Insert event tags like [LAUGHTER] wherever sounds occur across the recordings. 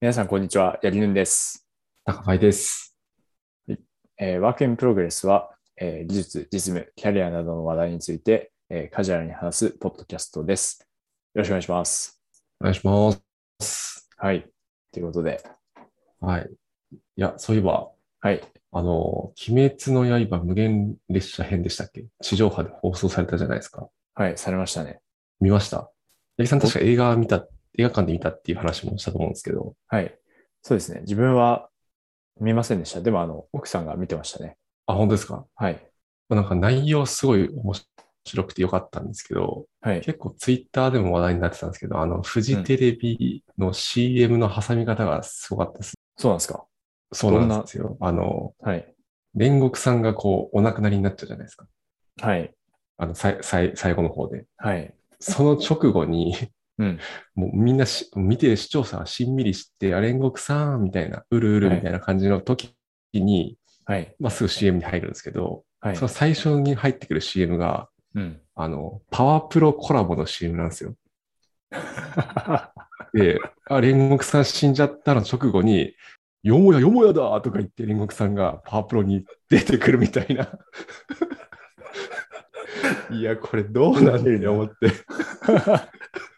皆さん、こんにちは。やりぬんです。高パイです。えー Work in Progress は、えー技術、実務、キャリアなどの話題について、えーカジュアルに話すポッドキャストです。よろしくお願いします。お願いします。はい。ということで、はい。いや、そういえば、はい。あの、鬼滅の刃無限列車編でしたっけ？地上波で放送されたじゃないですか。はい、されましたね。見ました？八木さん確か映画見た、映画館で見たっていう話もしたと思うんですけど。はい。そうですね。自分は見ませんでした。でも、あの、奥さんが見てましたね。あ、本当ですか？はい。なんか内容すごい面白くてよかったんですけど、はい。結構ツイッターでも話題になってたんですけど、あの、フジテレビの CM の挟み方がすごかったです。そうなんですか？そうなんですよ。あの、はい。煉獄さんがこう、お亡くなりになっちゃうじゃないですか。はい。あの、さい、さい、最後の方で。はい。その直後に、うん。もうみんなし、見てる視聴者はしんみりして、あ、煉獄さんみたいな、うるうるみたいな感じの時に、はい。まあ、すぐ CM に入るんですけど、はいそ。の最初に入ってくる CM が、うん。あの、パワープロコラボの CM なんですよ。[LAUGHS] で、あ、煉獄さん死んじゃったの直後に、よもやよもやだとか言って煉獄さんがパワープロに出てくるみたいな。[LAUGHS] いや、これどうなんだよ、思って。[LAUGHS]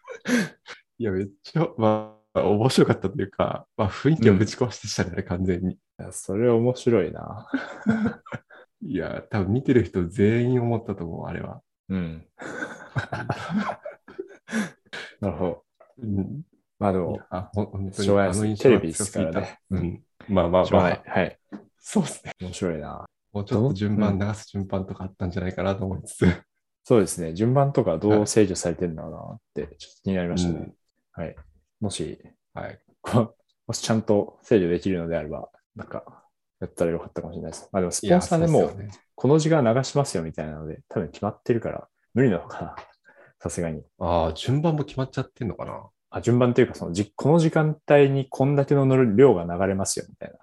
いや、めっちゃ、まあ、面白かったというか、まあ、雰囲気をぶち壊してしたね、完全に。いやそれ面白いな。[LAUGHS] いや、多分見てる人全員思ったと思う、あれは。うん。[LAUGHS] なるほど。うん、まあでもあ本当にあのテレビですからねうん。まあまあまあしょうがない。、はい。そうですね。面白いな。もうちょっと順番、流す順番とかあったんじゃないかなと思いつつ。そうですね。順番とかどう制御されてるんだろうなって、ちょっと気になりましたね。うんはい。もし、はい。こもしちゃんと制御できるのであれば、なんか、やったらよかったかもしれないです。まあでも、スポンサーでもこの時間流しますよみたいなので、多分決まってるから、無理なのかな。[LAUGHS] さすがに。ああ、順番も決まっちゃってんのかな。あ、順番というか、そのじ、この時間帯にこんだけの乗る量が流れますよみたいな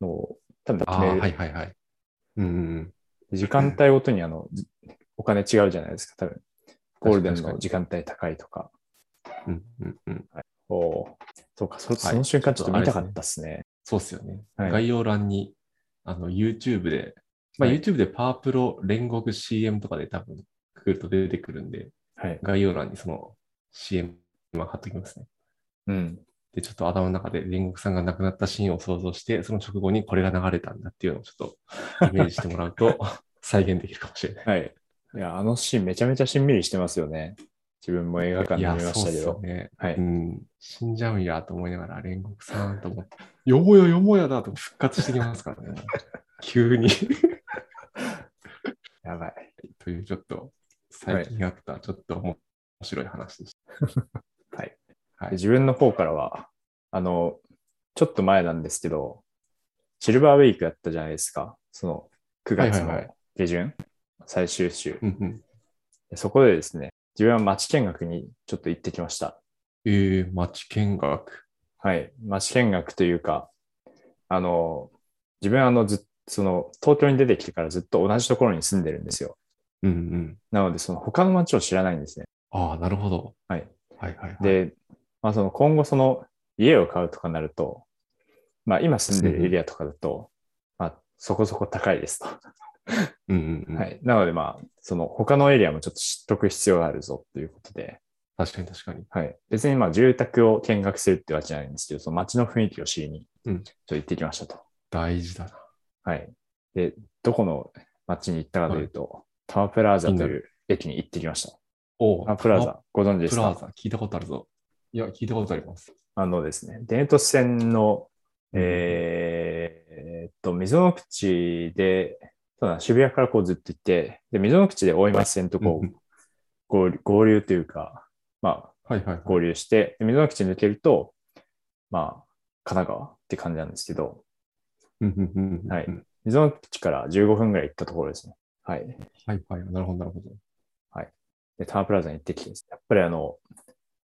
のを、多分決める。はいはいはい。うんうん時間帯ごとにあの、じお金違うじゃないですか、多分。ゴールデンの時間帯高いとか。うん。うんうんうん。おーそうか、そはいその瞬間ちょっと見たかったっすね。そうっすよね。はい概要欄に、あの、YouTube で、まあ、はい YouTube でパワープロ煉獄 CM とかで多分、くると出てくるんで、はい。概要欄にその CM は貼っときますね。うん。で、ちょっと頭の中で煉獄さんが亡くなったシーンを想像して、その直後にこれが流れたんだっていうのをちょっとイメージしてもらうと [LAUGHS] 再現できるかもしれない。はい。いや、あのシーンめちゃめちゃしんみりしてますよね。自分も映画館で見ましたけどそうっすよ。ね。はいうん。死んじゃうんやと思いながら、煉獄さんと思って、よもやよもやだと復活してきますからね。[LAUGHS] 急に。[LAUGHS] やばい。というちょっと、最近あったちょっと面白い話でし [LAUGHS] はい。はいで自分の方からは、あの、ちょっと前なんですけど、シルバーウィークやったじゃないですか。その9月のはいはいはい下旬、最終週た。うんうん。でそこでですね、自分は町見学にちょっと行ってきました。えー、町見学。はい。町見学というか、あの、自分はあのずっその東京に出てきてからずっと同じところに住んでるんですよ。うんうん。なので、その他の町を知らないんですね。ああ、なるほど。はい。はいはいはい。、で、まあその今後その家を買うとかなると、まあ今住んでるエリアとかだと、まあそこそこ高いですと。うんうんうん。はい。なのでまあ、その他のエリアもちょっと知っとく必要があるぞということで、確かに確かに。はい。別にまあ住宅を見学するってわけじゃないんですけど、その街の雰囲気を知りに、うんちょっと行ってきましたと。大事だな。はい。で、どこの街に行ったかというと、タワープラーザという駅に行ってきました。おタワープラーザ、ご存知ですか？プラザ、聞いたことあるぞ。いや、聞いたことあります。あのですね、電都市線の、えーっと、溝の口で、そうだ渋谷からこうずっと行って、で、溝の口で大井町線とこううん合流合流というか、まあ、はいはいはい。合流して、で溝の口抜けると、まあ、神奈川って感じなんですけど、うんうんうんうんはい溝の口から15分ぐらい行ったところですね。はい。はいはい。なるほどなるほど。で、タワープラザに行ってきて、やっぱりあの、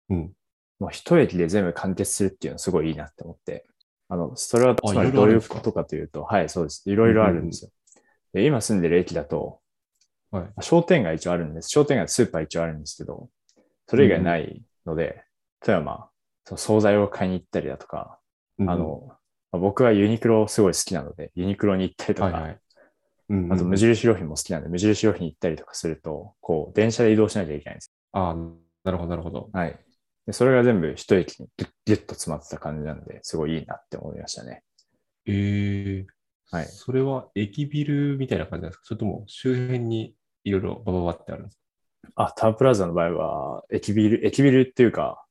うん。もう一駅で全部完結するっていうのはすごいいいなって思って、あの、それはあつまりどういうことかというと、はい、そうです。いろいろあるんですよ。で今住んでる駅だと、はい。商店街一応あるんです。商店街、スーパー一応あるんですけど、それ以外ないので、例えばまあ、そう惣菜を買いに行ったりだとか、うんあ、の、まあ僕はユニクロすごい好きなので、ユニクロに行ったりとか、はいはい。うんうんあと無印良品も好きなんで、無印良品行ったりとかすると、こう、電車で移動しなきゃいけないんですああ、なるほど、なるほど。よ。はい。でそれが全部一駅にギュッギュッと詰まってた感じなんで、すごいいいなって思いましたね。ええはいそれは駅ビルみたいな感じなんですか？それとも周辺にいろいろバババってあるんですあ、タウンプラザの場合は、駅ビル、駅ビルっていうか、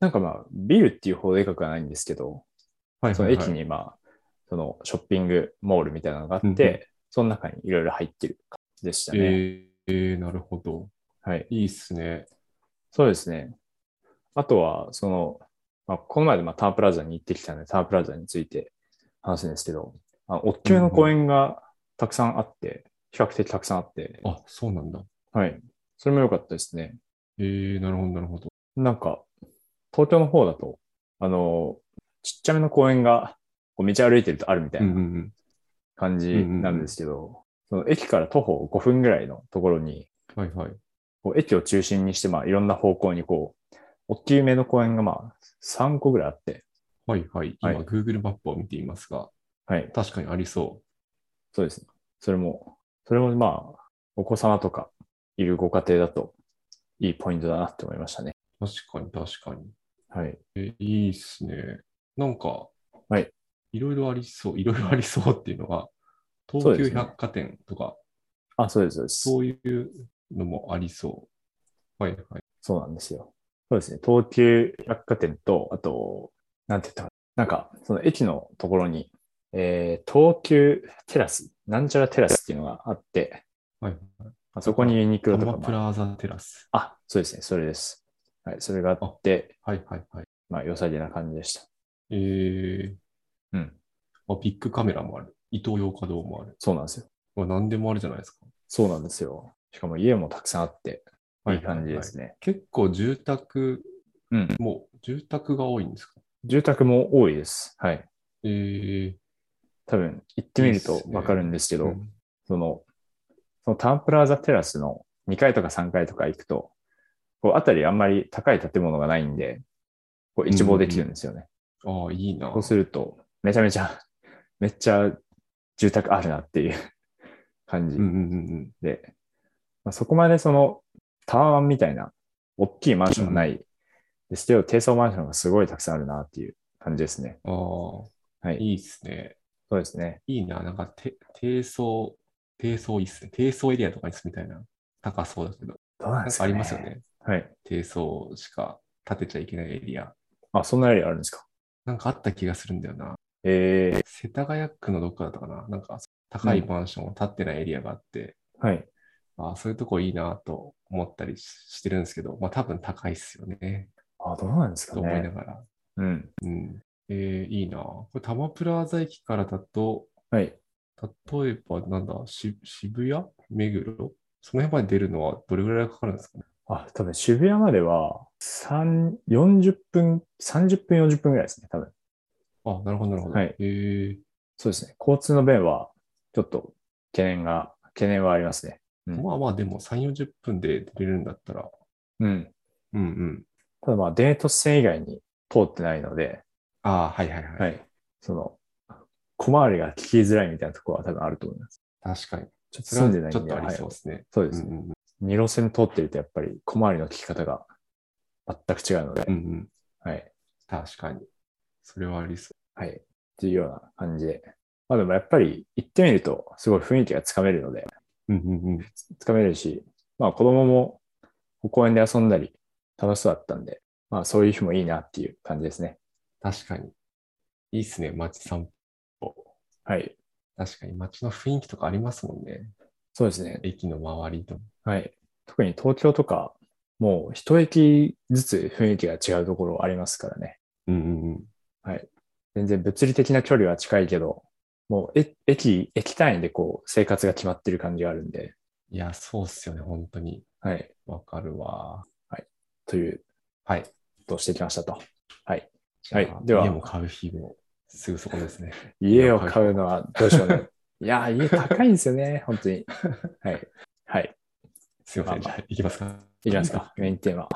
なんかまあ、ビルっていうほどでかくはないんですけど、かはいその駅にまあ、そのショッピングモールみたいなのがあって、うんうんその中にいろいろ入ってる感じでしたね。ええなるほど。はい。いいっすね。そうですね。あとは、その、まあ、この前でまあタウンプラザに行ってきたので、タウンプラザについて話すんですけど、あの大きめの公園がたくさんあって、比較的たくさんあって、あ、そうなんだ。はい。それも良かったですね。ええなるほど、なるほど。なんか、東京の方だと、あの、ちっちゃめの公園が、こう道歩いてるとあるみたいな。感じなんですけど、その駅から徒歩5分ぐらいのところに、はいはい。こう駅を中心にして、まあ、いろんな方向にこう、大きめの公園がまあ、3個ぐらいあって、はいはい。今、はい Google マップを見ていますが、はい。確かにありそそうですね。それも、それもまあ、お子様とかいるご家庭だといいポイントだなって思いましたね。う。確かに確かに。はい。え、いいっすね。なんか、はい。いろいろありそう、いろいろありそうっていうのが、東急百貨店とか、あ、そうです、そうです。そういうのもありそう。はいはい。そうなんですよ。そうですね。東急百貨店と、あと、なんて言ったかな。なんか、その駅のところに、えー、東急テラス、なんちゃらテラスっていうのがあって、はい。まあ、そこにユニクロとかプラザテラス。あ、そうですね。それです。はい。それがあって、はいはいはい。まあ、良さげな感じでした。えー、うん。あビッグカメラもある。伊東洋華堂もある。そうなんですよ。まあ、何でもあるじゃないですか。そうなんですよ。しかも家もたくさんあって、いい感じですね。ね。結構住宅、うん。もう住宅が多いんですか？住宅も多いです。はい。えー、多分、行ってみるとわかるんですけど、うんその、そのタウンプラザテラスの2階とか3階とか行くと、こう、あたりあんまり高い建物がないんで、こう一望できるんですよね。ああ、いいな。そうすると、めちゃめちゃ、めっちゃ住宅あるなっていう [LAUGHS] 感じうんうんうんうん。で、まあ、そこまでそのタワマンみたいな大きいマンションはないですけど、低層マンションがすごいたくさんあるなっていう感じですね。ああ、はい。いいっすね。そうですね。いいな。なんか、て低層、低層いいっすね。低層エリアとかに住みたいな。高そうだけど。どうなんですか、ね、ありますよ。ね。はい。低層しか建てちゃいけないエリア。あ、そんなエリアあるんですか？なんかあった気がするんだよな。ええ世田谷区のどっかだったかな。なんか高いマンションを建ってないエリアがあって、はい。あそういうとこいいなと思ったりししてるんですけど、まあ多分高いっすよね。あ、どうなんですかと思いなね。がら。うん。うん。えー、いいな。これ、多摩プラザ駅からだと、はい。例えば、なんだ、し渋谷？目黒？その辺まで出るのはどれぐらいかかるんですかね？あ、多分渋谷までは、三40分、30分、40分ぐらいですね、多分。あ、なるほど、なるほど。はいえー、そうですね。交通の便は、ちょっと懸念が、懸念はありますね。うんまあまあ、でも3、40分で出れるんだったら、うん。うんうん。ただまあ、電都市線以外に通ってないので、ああ、はいはいはい。はい。その、小回りが聞きづらいみたいなところは多分あると思います。確かに。ちょっと住んでないんで、はちょっとありそうはいですね。そうですね。うん路線通ってるとやっぱり小回りの聞き方が全く違うので、うんうん。はい。確かに。それはありそはい。っていうような感じで。まあでもやっぱり行ってみるとすごい雰囲気がつかめるので、う。うんうんうん。つかめるし、まあ子供も公園で遊んだり楽しそうだったんで、まあそういう日もいいなっていう感じですね。確かに。いいっすね、街散歩。はい。確かに街の雰囲気とかありますもんね。そうですね。駅の周りと。はい。特に東京とか、もう一駅ずつ雰囲気が違うところありますからね。うんうんうん。はい。全然物理的な距離は近いけど、もうえ駅、駅単位でこう生活が決まってる感じがあるんで、いや、そうっすよね、本当に。はい。わかるわ。というはい。ことをしてきましたと。はい。はいでは家も買う日もすぐそこですね。[LAUGHS] 家を買うのはどうしようね。[LAUGHS] いやー、家高いんですよね、本当に。はい。はい。すいません、じゃあ、いきますか。いきますか、メインテーマ。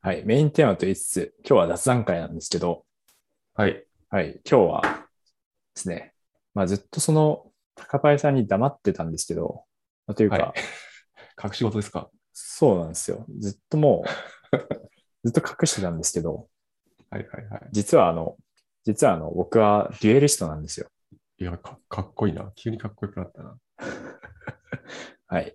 はい。メインテーマと言いつつ、今日は雑談会なんですけど、はい。はい、今日はですね、まあずっとその高林さんに黙ってたんですけど、まあというか、はい [LAUGHS] 隠し事ですか？そうなんですよ。ずっともう、ずっと隠してたんですけど、はいはいはい。実はあの、実はあの、僕はデュエリストなんですよ。いやか、かっこいいな。急にかっこよくなったな。[LAUGHS] はい。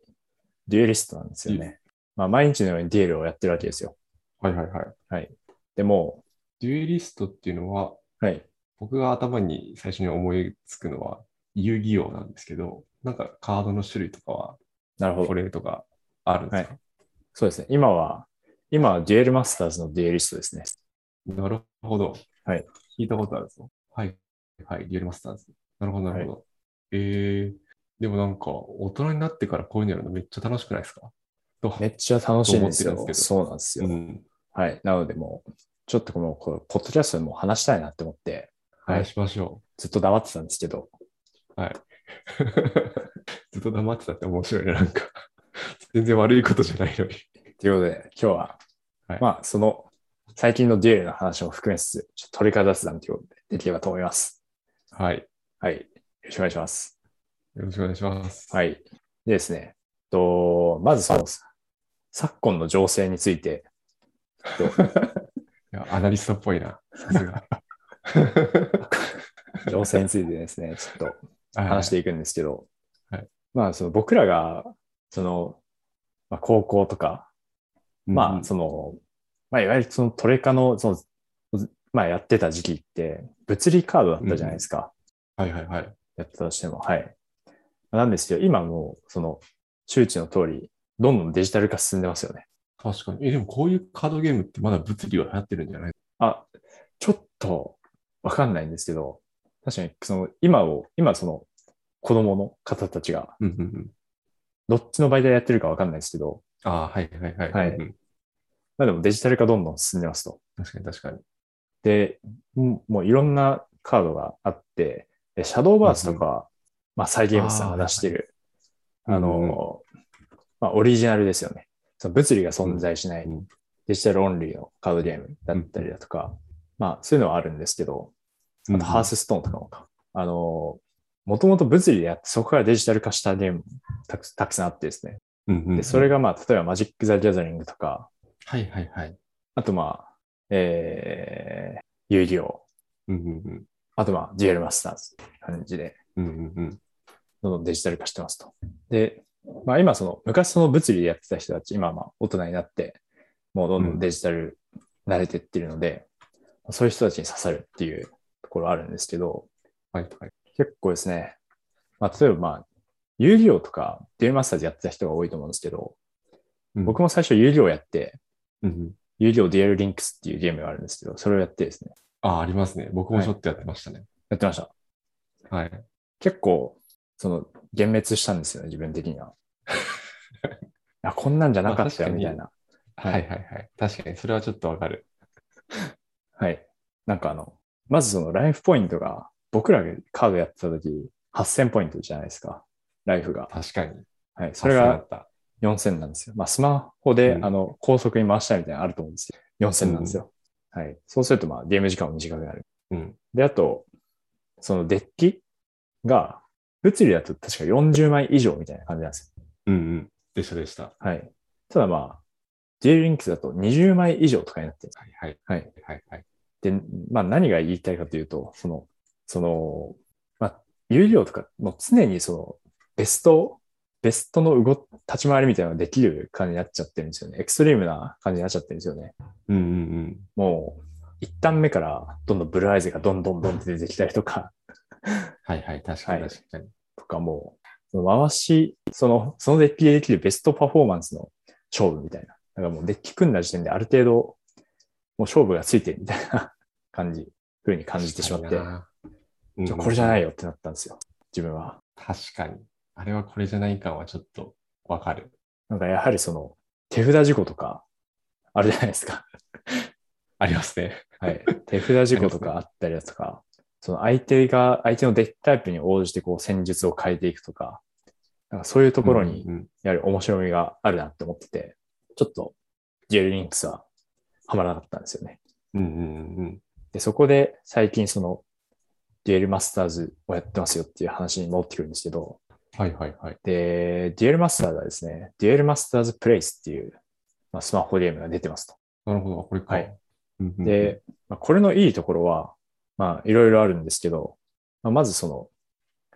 デュエリストなんですよね。まあ毎日のようにデュエルをやってるわけですよ。はいはいはい。はい。でも、デュエリストっていうのは、はい。僕が頭に最初に思いつくのは、遊戯王なんですけど、なんかカードの種類とかは、なるほど。これとかあるんですか、そうですね。今は、今はデュエルマスターズのデュエリストですね。なるほど。はい。聞いたことあるぞ。はい。はい。デュエルマスターズ。なるほど、なるほど。えー、でもなんか、大人になってからこういうのやるのめっちゃ楽しくないですか？とめっちゃ楽しいんですよ。すそうなんですよ。うん。はい。なのでもう、ちょっとこの、このポッドキャストでもう話したいなって思って、はい話しましょずっと黙ってたんですけど、う。はい。[LAUGHS] ずっと黙ってたって面白いね、なんか。全然悪いことじゃないのに。ということで、今日は、はいまあ、その、最近のデュエルの話も含めつつ、ちょっと鳥から雑談ということで、できればと思います。はい。はい。よろしくお願いします。よろしくお願いします。はい。でですね、と、まずその、昨今の情勢について、[LAUGHS] いや、アナリストっぽいな。さすが。[LAUGHS] 情勢についてですね、ちょっと話していくんですけど、はいまあ、その僕らが、その、まあ、高校とか、まあ、そその、まあ、いわゆるそのトレカの、その、まあ、やってた時期って、物理カードだったじゃないですか。はいはいはい。やってたとしても、はい。なんですけど、今もう、その、周知の通り、どんどんデジタル化進んでますよね。確かに。え、でもこういうカードゲームってまだ物理は流行ってるんじゃないあ、ちょっと、わかんないんですけど、確かに、その、今を、今その、子供の方たちが、うんうんうん。どっちの媒体でやってるかわかんないですけど、ああ、はいはいはい。はいうんうんまあでもデジタル化どんどん進んでますと。確かに確かに。で、ももういろんなカードがあって、でシャドーバースとか、まあサイゲームズさんが出してる、ああーうんうんの、まあオリジナルですよね。その物理が存在しないうんデジタルオンリーのカードゲームだったりだとか、まあそういうのはあるんですけど、あとハースストーンとかもか。あの、もともと物理でやって、そこからデジタル化したゲームもたくたくさんあってですね。うんうんうんで、それがまあ、例えばマジック・ザ・ギャザリングとか、はいはいはい。あとまあ、えー、遊戯王。うんうんうん。あとまあ、デュエルマスターズ感じで、うんうんうん。どんどんデジタル化してますと。で、まあ今その、昔その物理でやってた人たち、今はまあ大人になって、もうどんどんデジタル慣れてってるので、そういう人たちに刺さるっていうところあるんですけど、はいはい。結構ですね、まあ例えばまあ、遊戯王とかデュエルマスターズやってた人が多いと思うんですけど、うん僕も最初遊戯王やって、うんうん。遊戯王デュエルリンクスっていうゲームがあるんですけど、それをやってですね、ああ、ありますね。僕もちょっとやってましたね。やってました。はい。結構、その、幻滅したんですよね、自分的には。[LAUGHS] あこんなんじゃなかったよ、みたいな。はいはいはい。確かに、それはちょっとわかる。はい。なんかあの、まずそのライフポイントが、僕らがカードやってた時、8000ポイントじゃないですか。ライフが。確かに。はい。それが。4000なんですよ。まあ、スマホで、うんあの、高速に回したいみたいなのあると思うんですよ。4000なんですよ。はい。そうすると、まあ、ゲーム時間も短くなる。うん。で、あと、そのデッキが、物理だと確か40枚以上みたいな感じなんですよ。うんうん。でしたでした。ははい。ただまあ、デュエルリンクスだと20枚以上とかになってる。いはいはい。はいはい。で、まあ何が言いたいかというと、その、その、まあ、有料とか、もう常にその、ベスト、ベストの動、立ち回りみたいなのができる感じになっちゃってるんですよね。エクストリームな感じになっちゃってるんですよね。うんうんうん。もう、一旦目からどんどんブルーアイズがどんどんどんって出てきたりとか、はいはい。確かにはい確かに。とかもう、回し、その、そのデッキでできるベストパフォーマンスの勝負みたいな。だからもうデッキ組んだ時点である程度、もう勝負がついてるみたいな感じ、風に感じてしまって、うんこれじゃないよ。よってなったんですよ。自分は。確かに。あれはこれじゃない感はちょっとわかる。なんかやはりその、手札事故とか、あるじゃないですか。ありますね。はい。手札事故とかあったりだとか、その相手が、相手のデッキタイプに応じてこう戦術を変えていくとか、なんかそういうところにうんうんやはり面白みがあるなって思ってて、ちょっと、ジェルリンクスはハマらなかったんですよね。うんうんうん。で、そこで最近その、デュエルマスターズをやってますよっていう話に戻ってくるんですけど、はいはいはい。で、デュエルマスターズはですね、デュエルマスターズプレイスっていう、まあ、スマホゲームが出てますと。なるほど。これか。はいで、まあ、これのいいところは、まあ、いろいろあるんですけど、まあ、まずその、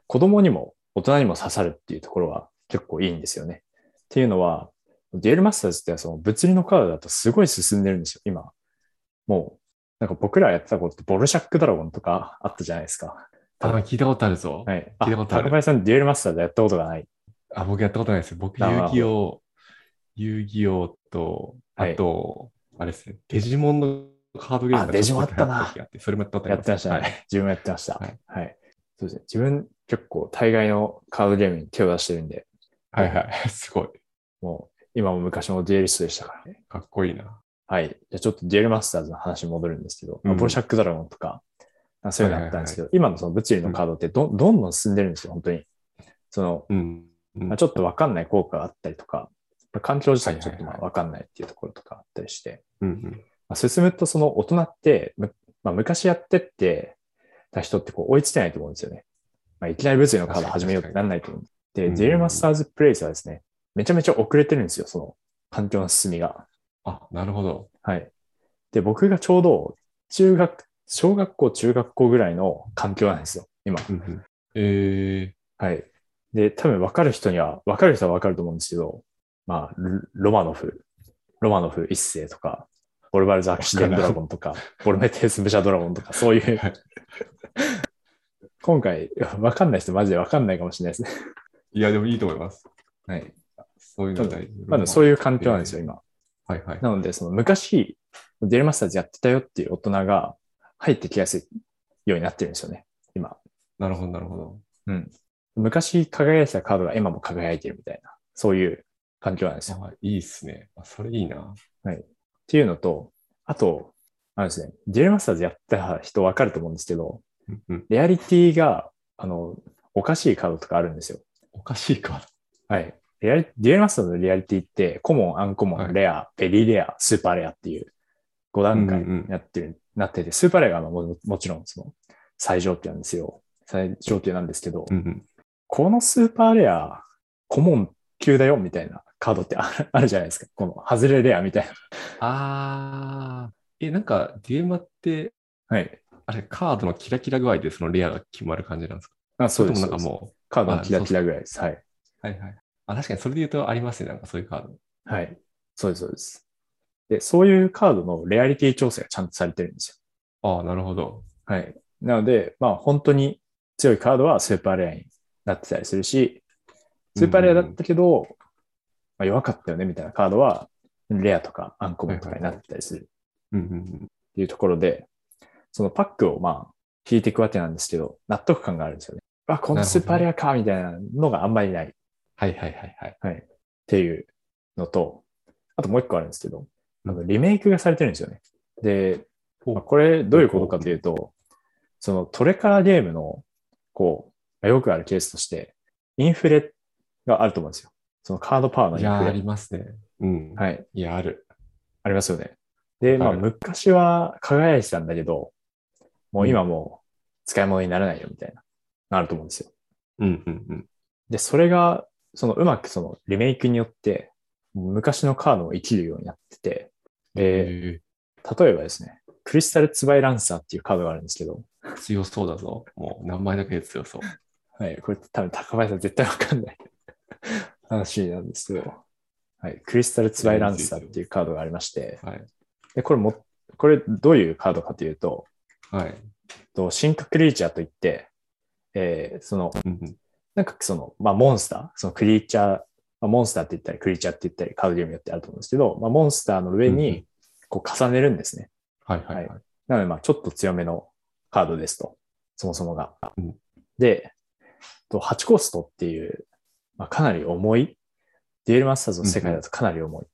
子供にも大人にも刺さるっていうところは結構いいんですよね。っていうのは、デュエルマスターズってその物理のカードだとすごい進んでるんですよ、今。もう、なんか僕らやってたことってボルシャックドラゴンとかあったじゃないですか。あ、聞いたことあるぞ。はい。あ、聞いたことある高林さんデュエルマスターズやったことがない。あ、僕やったことないですよ。僕、遊戯王、遊戯王と、はいあと、あれですね、デジモンのカードゲームデジモンあったなそれもやったことありやってましたね。はい自分もやってました。はいはい。そうですね。自分結構大概のカードゲームに手を出してるんで、はいはい。[LAUGHS] すごい。もう今も昔もデュエリストでしたからね。かっこいいな。はい。じゃあちょっとデュエルマスターズの話に戻るんですけど、まあうんボルシャックドラゴンとか、あそういうのあったんですけど、今のその物理のカードってどどんどん進んでるんですよ、本当に。その、うん。うんまあ、ちょっとわかんない効果があったりとか、まあ環境自体ちょっとわかんないっていうところとかあったりして、まあ、進むとその大人って、むまあ、昔やってってた人ってこう追いつけないと思うんですよね。まあ、いきなり物理のカード始めようってなんないと思う。で、うんデュエルマスターズプレイスはですね、めちゃめちゃ遅れてるんですよ、その環境の進みが。あ、なるほど。はい。で、僕がちょうど中学、小学校、中学校ぐらいの環境なんですよ、今。えはい。で、多分分かる人には、分かる人は分かると思うんですけど、まあ、ロロマノフ、ロマノフ一世とか、ボルバルザ・アクシデンドラゴンとか、ボルメテウス・ブシャドラゴンとか、そういうはい、今回、分かんない人マジで分かんないかもしれないですね。ー、いや、でもいいと思います。はい。そういうの。まだそういう。いう環境なんですよ、今。はいはい。なので、その昔、デルマスターズやってたよっていう大人が入ってきやすいようになってるんですよね、今。なるほど、なるほど。うん。昔輝いてたカードが今も輝いてるみたいな、そういう環境なんですよ。あいいっすね。あそれいいな。っていうのと、あと、あのですね、デュエルマスターズやった人わかると思うんですけど。レアリティが、あの、おかしいカードとかあるんですよ。おかしいか。はい。レアリデュエルマスターズのレアリティって、コモン、アンコモン、はいレア、ベリーレア、スーパーレアっていう5段階になってる、なってて、スーパーレアがももちろんその最上級なんですよ。最上級なんですけど、うんうん。このスーパーレア、コモン級だよみたいなカードってあるあるじゃないですか。この外れレアみたいな。あー。え、なんか、デュエマって、はい。あれ、カードのキラキラ具合でそのレアが決まる感じなんですか？あそうです。なんかそうカードのキラキラぐらいです。はい。う、はいはい。あ、確かにそれで言うとありますね。なんかそういうカード。はい。そうです、そうです。で、そういうカードのレアリティ調整がちゃんとされてるんですああ、なるほど。よ。はい。なので、まあ本当に強いカードはスーパーレアになってたりするし、スーパーレアだったけど、まあ、弱かったよねみたいなカードは、レアとかアンコモンとかになってたりするうんうんうん。っていうところで、そのパックをまあ引いていくわけなんですけど、納得感があるんですよね。あ、このスーパーレアかみたいなのがあんまりない。はいはいはいはい。はい。っていうのと、あともう一個あるんですけど、あのリメイクがされてるんですよね。で、まあこれどういうことかというと、そのトレカラーゲームの、こう、まあよくあるケースとして、インフレがあると思うんですよ。そのカードパワーのインフレ。りますね。うん。はい。いや、ある。ありますよね。で、まあ昔は輝いてたんだけど、もう今もう使い物にならないよみたいな、なると思うんですよ。うんうんうん。で、それが、そのうまくそのリメイクによって、昔のカードも生きるようになってて、で、え例えばですね、クリスタルツバイランサーっていうカードがあるんですけど、ー、強そうだぞ。もう名前だけで強そう。[LAUGHS] はい、これ多分高林さん絶対わかんない [LAUGHS] 話なんですけど、はい、クリスタルツバイランサーっていうカードがありまして、はい。で、これも、これどういうカードかというと、はい。と進化クリーチャーといって、えーその、なんかその、まあ、モンスター、そのクリーチャー、まあ、モンスターって言ったり、クリーチャーって言ったり、カードゲームってあると思うんですけど、まあ、モンスターの上うんうに、こう重ねるんですね。はいはいはい。なので、まあ、ちょっと強めのカードですと。そもそもが。うんで、と8コストっていう、まあ、かなり重い、デュエルマスターズの世界だとかなり重い。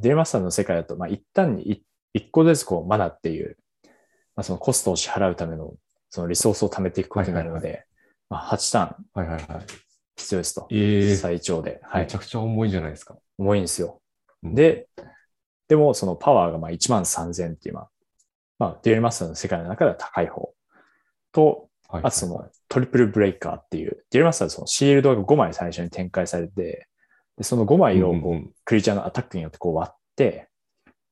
デュエルマスターズの世界だと、まあ、一旦に1個ずつこう、マナっていう、まあ、そのコストを支払うための、そのリソースを貯めていくことになるので、まあ、8ターンはいはいはい。必要ですと。ええ最長で。はいめち。ゃくちゃ重いじゃないですか。重いんですよ。うん、で、でもそのパワーがまあ1万3000っていう、まあ、まあ、デュエルマスターの世界の中では高い方と、はいあとそのトリプルブレイカーっていう、デュエルマスターはそのシールドが5枚最初に展開されて、でその5枚をこうクリーチャーのアタックによってこう割って、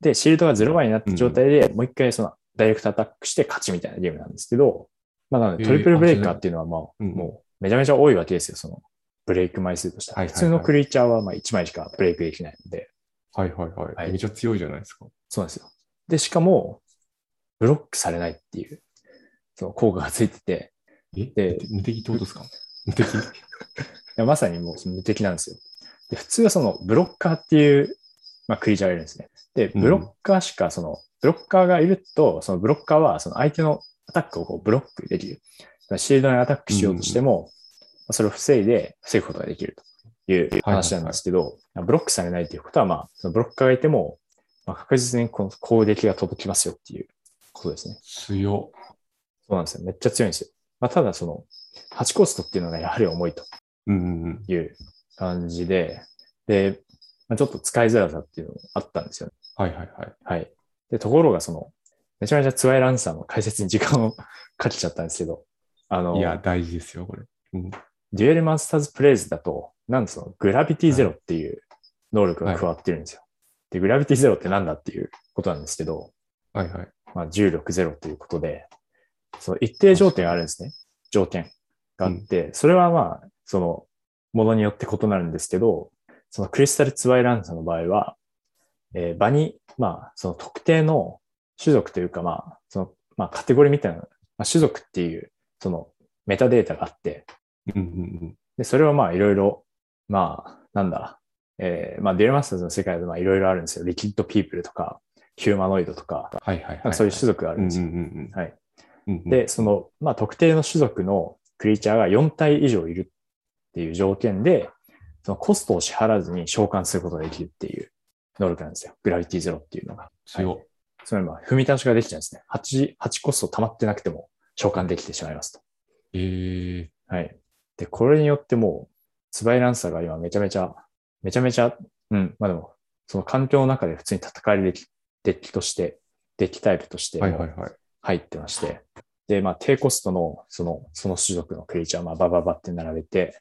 で、シールドが0枚になった状態でもう一回そのダイレクトアタックして勝ちみたいなゲームなんですけど、まあなのでえートリプルブレイカーっていうのはまあ、うんもうめちゃめちゃ多いわけですよ、そのブレイク枚数としては。はいはいはい普通のクリーチャーはまあ1枚しかブレイクできないので、はいはいはい。はいめちゃ強いじゃないですか。そうなんですよ。で、しかも、ブロックされないっていう、その効果がついてて、え？で無敵ってことですか？無敵？[LAUGHS] いやまさにもうその無敵なんですよ。で、普通はそのブロッカーっていう、まあ、クリーチャーがいるんですね。で、うんブロッカーしか、その、ブロッカーがいると、そのブロッカーはその相手のアタックをこうブロックできる。シールドにアタックしようとしても、まあそれを防いで、防ぐことができるという話なんですけど、ブロックされないということは、まあ、そのブロッカーがいても、まあ、確実にこの攻撃が届きますよっていうことですね。強。そうなんですよ。めっちゃ強いんですよ。まあ、ただ、その、8コストっていうのがやはり重いと。いう感じで、で、まあ、ちょっと使いづらさっていうのもあったんですよね。はいはいはい。はい。で、ところが、その、めちゃめちゃツワイランサーの解説に時間を [LAUGHS] かけちゃったんですけど、あの、いや、大事ですよ、これ。うん。デュエルマスターズプレイズだと、なんとそのグラビティゼロっていう能力が加わってるんですよ。で、グラビティゼロってなんだっていうことなんですけど、はいはい。まあ、重力ゼロということで、その一定条件があるんですね。条件があって、それはまあ、その、ものによって異なるんですけど、そのクリスタルツワイランサーの場合は、えー場に、まあ、その特定の種族というか、まあ、その、まあ、カテゴリーみたいな、まあ、種族っていう、その、メタデータがあって、うんうんで、それをまあ、いろいろ、まあ、なんだ、えーまあ、デュエルマスターズの世界でまあ、いろいろあるんですよ。リキッドピープルとか、ヒューマノイドとか、はいはいはい。なんかそういう種族があるんですよ。うんうんはい。うんうん。で、その、まあ、特定の種族のクリーチャーが4体以上いるっていう条件で、そのコストを支払わずに召喚することができるっていう能力なんですよ。グラビティゼロっていうのが。強。はいつまりまあ、踏み出しができちゃうんですね。8、8コスト溜まってなくても召喚できてしまいますと。ええはい。で、これによってもう、ツバイランサーが今めちゃめちゃ、めちゃめちゃ、うん、まあでも、その環境の中で普通に戦えるデッキデッキとして、デッキタイプとして、はいはいはい。入ってまして、で、まあ、低コストの、その、その種族のクリーチャーを、まあ、バババって並べて、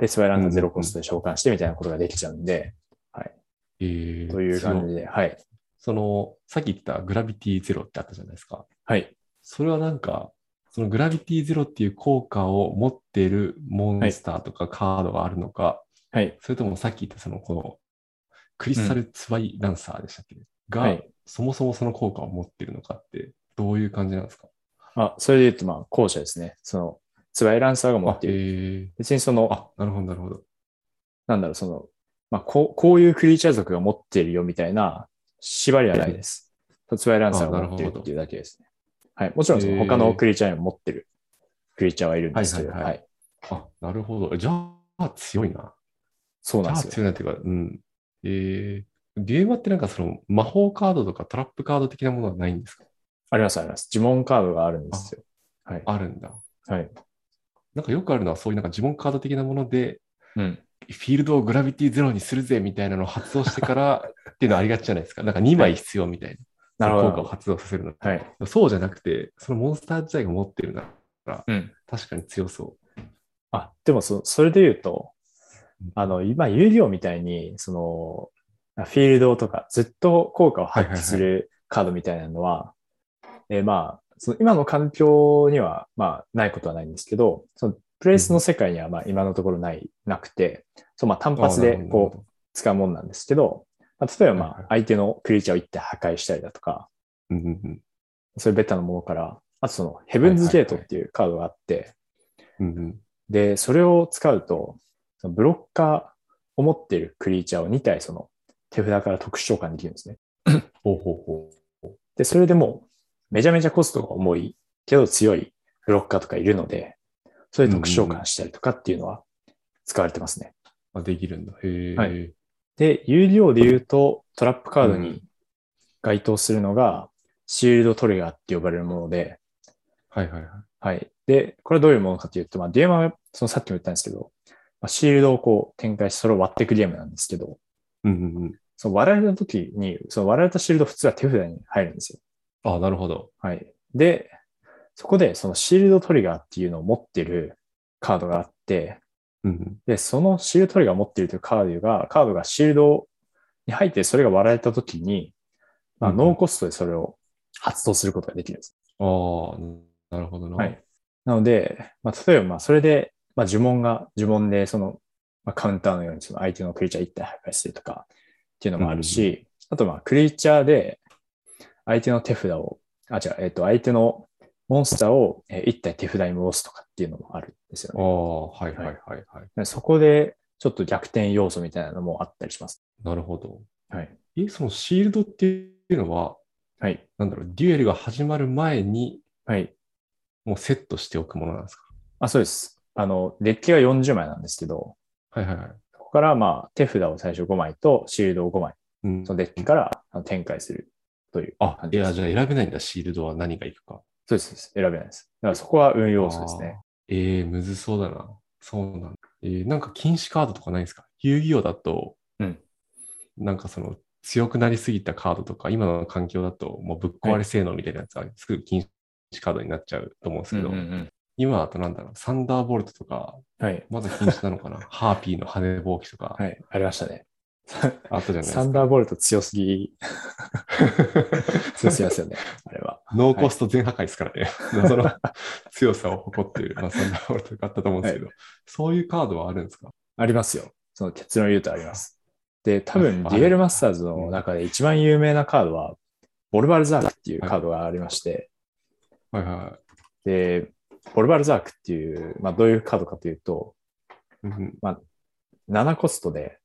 で、スワイランドゼロコストで召喚してみたいなことができちゃうんで、はい。ええという感じで、はい。その、さっき言ったグラビティゼロってあったじゃないですか。はい。それはなんか、そのグラビティゼロっていう効果を持っているモンスターとかカードがあるのか、はい。それともさっき言ったその、この、クリスタルツバイランサーでしたっけ、が、はいそもそもその効果を持っているのかって、どういう感じなんですか？あ、それで言うと、まあ、後者ですね。その、ツワイランサーが持っている。ええ別にその、あ、なるほど、なるほど。なんだろう、その、まあ、こう、こういうクリーチャー族が持っているよみたいな縛りはないです。ツワイランサーが持っているっていうだけですね。はい。もちろん、その他のクリーチャーにも持ってるクリーチャーはいるんですけど、はいはいはいはい。あ、なるほど。じゃあ、強いな。そうなんですよ。強いなっていうか、うん。えー、ゲームってなんかその魔法カードとかトラップカード的なものはないんですか？あります、あります。呪文カードがあるんですよ。はい。あるんだ。はい。なんかよくあるのはそういうなんか呪文カード的なもので、うん。フィールドをグラビティゼロにするぜみたいなのを発動してからっていうのはありがちじゃないですか。なんか2枚必要みたいな。なるほど。効果を発動させるの。はい。そうじゃなくて、そのモンスター自体が持ってるなら、うん。確かに強そあ、でもそ、それで言うとうん、あの、今、有料みたいに、その、フィールドとか、ずっと効果を発揮するカードみたいなのは、えーまあ、その今の環境には、まあ、ないことはないんですけど、そのプレイスの世界には、まあ、今のところない、なくて、そう、まあ、単う。発でこう、使うもんなんですけど、まあ、例えば、まあ、相手のクリーチャーを一手破壊したりだとか、うんうんうんそういうベタなものから、あとその、ヘブンズゲートっていうカードがあって、うんうんで、それを使うと、そのブロッカーを持っているクリーチャーを2体その手札から特殊召喚できるんですね。[COUGHS] ほうほうほう。で、それでもうめちゃめちゃコストが重いけど強いブロッカーとかいるので、それで特殊召喚したりとかっていうのは使われてますね。あ、できるんだ。へえ。はいで、有料で言うとトラップカードに該当するのがシールドトリガーって呼ばれるもので、はいはいはい。はい。で、これはどういうものかというと、まあ、デュエマは、そのさっきも言ったんですけど、まあ、シールドをこう展開して、それを割っていくゲームなんですけど、うんうんうん。その割られた時に、その割られたシールド普通は手札に入るんですよ。あ、なるほど。はい。で、そこでそのシールドトリガーっていうのを持ってるカードがあって、うん。で、そのシールドトリガーを持っているというカードが、カードがシールドに入ってそれが割られたときに、まあ、うんノーコストでそれを発動することができるんです。ああ、なるほどな。はい。なので、まあ、例えば、まあ、それで、まあ、呪文が、呪文で、その、まあ、カウンターのように、その相手のクリーチャー1体破壊するとか、っていうのもあるし、あと、まあ、クリーチャーで、相手の手札を、あ、違う、えっ、と、相手のモンスターをえー1体手札に戻すとかっていうのもあるんですよあね。あ、はいはいはいはい。でそこで、ちょっと逆転要素みたいなのもあったりします。なるほど。はい。え、そのシールドっていうのは、はい。なんだろう、デュエルが始まる前にはい。もうセットしておくものなんですか？あ、そうです。あの、デッキが40枚なんですけど、はいはいはい。ここから、まあ、手札を最初5枚とシールドを5枚、うんそのデッキから展開するというあ、いや、感じゃあ選べないんだ、シールドは何がいくか。そうですそうです。選べないです。だからそこは運要素ですね。ええむずそうだな。そうなんだ。えーなんか禁止カードとかないんですか？遊戯王だと、うんなんかその強くなりすぎたカードとか、今の環境だともうぶっ壊れ性能みたいなやつがすぐ禁止カードになっちゃうと思うんですけど、うんうんうん今だとなんだろう、サンダーボルトとか、はい。まだ禁止なのかな？[LAUGHS] ハーピーの羽ぼうきとか、はい。ありましたね。あったじゃないですか。サンダーボルト強すぎ、[LAUGHS] 強すぎますよね。あれは。ノーコスト全破壊ですからね。謎の強さを誇っている、まあ、サンダーボルトがあったと思うんですけど、そういうカードはあるんですか？ありますよ。その結論を言うとあります。で、多や分、デュエルマスターズの中で一番有名なカードは、ボルバルザークっていうカードがありまして、はいはで、ボルバルザークっていう、まあ、どういうカードかというと、い。うん7コストで、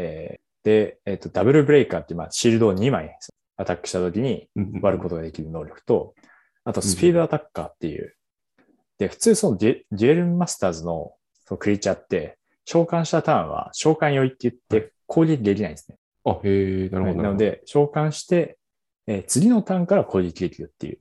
えーで、えっ、と、ダブルブレイカーっていう、まあ、シールドを2枚アタックしたときにうんうん割ることができる能力と、あと、スピードアタッカーっていう、で、普通そのデュデュエルマスターズのそのクリーチャーって、召喚したターンは召喚酔いって言って攻撃できないんですね。あ、へえ、なるほど。はいなので、召喚して、えー次のターンから攻撃できるっていう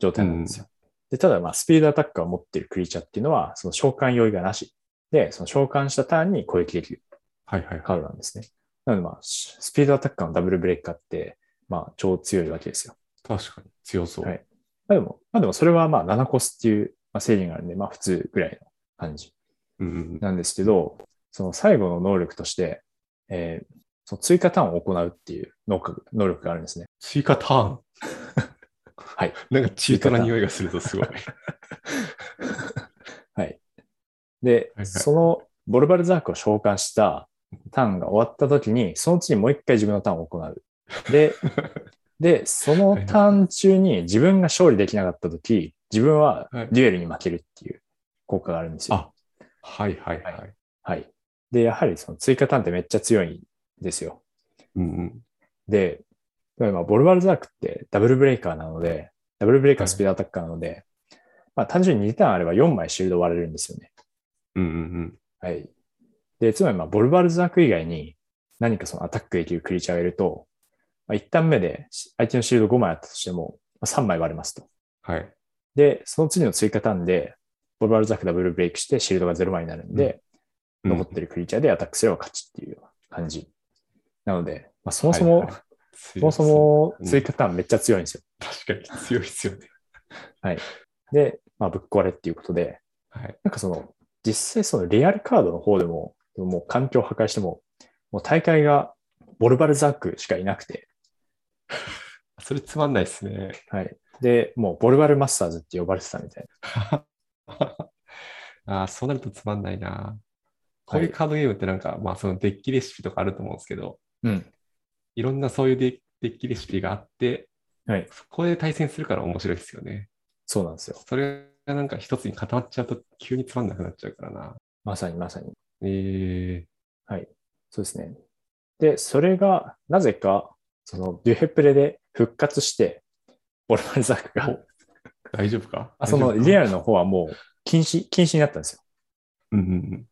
状態なんですよ。で、ただ、まあ、スピードアタッカーを持っているクリーチャーっていうのは、その召喚酔いがなし。で、その召喚したターンに攻撃できるはいはいカードなんですね。なので、まあ、ススピードアタッカーのダブルブレイカーって、まあ、超強いわけですよ。確かに強そう。はいまあでも、まあでもそれはまあ、7コスっていう、まあ、制限があるんで、まあ、普通ぐらいの感じうんうんなんですけど、その最後の能力として、えーその追加ターンを行うっていう能力能力があるんですね。追加ターン？はい。[LAUGHS] なんかチートな匂いがするとすごい。[LAUGHS] はい。で、はいそのボルバルザークを召喚したターンが終わった時に、その次にもう一回自分のターンを行う。で、[LAUGHS] で、そのターン中に自分が勝利できなかった時、自分ははいデュエルに負けるっていう効果があるんですよ。あはいはいはい。はい。で、やはりその追加ターンってめっちゃ強いんですよ。うんうん。で、でもまあボルバルザークってダブルブレイカーなので、ダブルブレイカースピードアタッカーなので、まあ単純に2ターンあれば4枚シールド割れるんですよね。うんうんはい。で、つまりまあボルバルザーク以外に何かそのアタックできるクリーチャーがいると、まあ、1ターン目で相手のシールド5枚あったとしても、まあ、3枚割れますと。はい。で、その次の追加ターンで、ボルバルザークダブルブレイクしてシールドが0枚になるんで、うん残ってるクリーチャーでアタックすれば勝ちっていう感じ。なので、まあ、そもそも、はいはいそもそもうん追加ターンめっちゃ強いんですよ。確かに強いですよね。で、まあ、ぶっ壊れっていうことで、はい。なんかその、実際そのリアルカードの方でも、もう環境を破壊しても、もう大会がボルバルザークしかいなくて、[LAUGHS] それつまんないですね。はい。で、もうボルバルマスターズって呼ばれてたみたい [LAUGHS] ああ、そうなるとつまんないな。こういうカードゲームってなんか、まあそのデッキレシピとかあると思うんですけど、な。うん。いろんなそういうデデッキレシピがあって、はい。そこで対戦するから面白いですよね。そうなんですよ。それがなんか一つに固まっちゃうと急につまんなくなっちゃうからな。まさにまさに。えそうですね。で、それが、なぜか、その、デュヘプレで復活して、ボルバルザークが、ー、大丈夫か？あそのリアルの方はもう禁止、禁止になったんですよ。うんうんうん。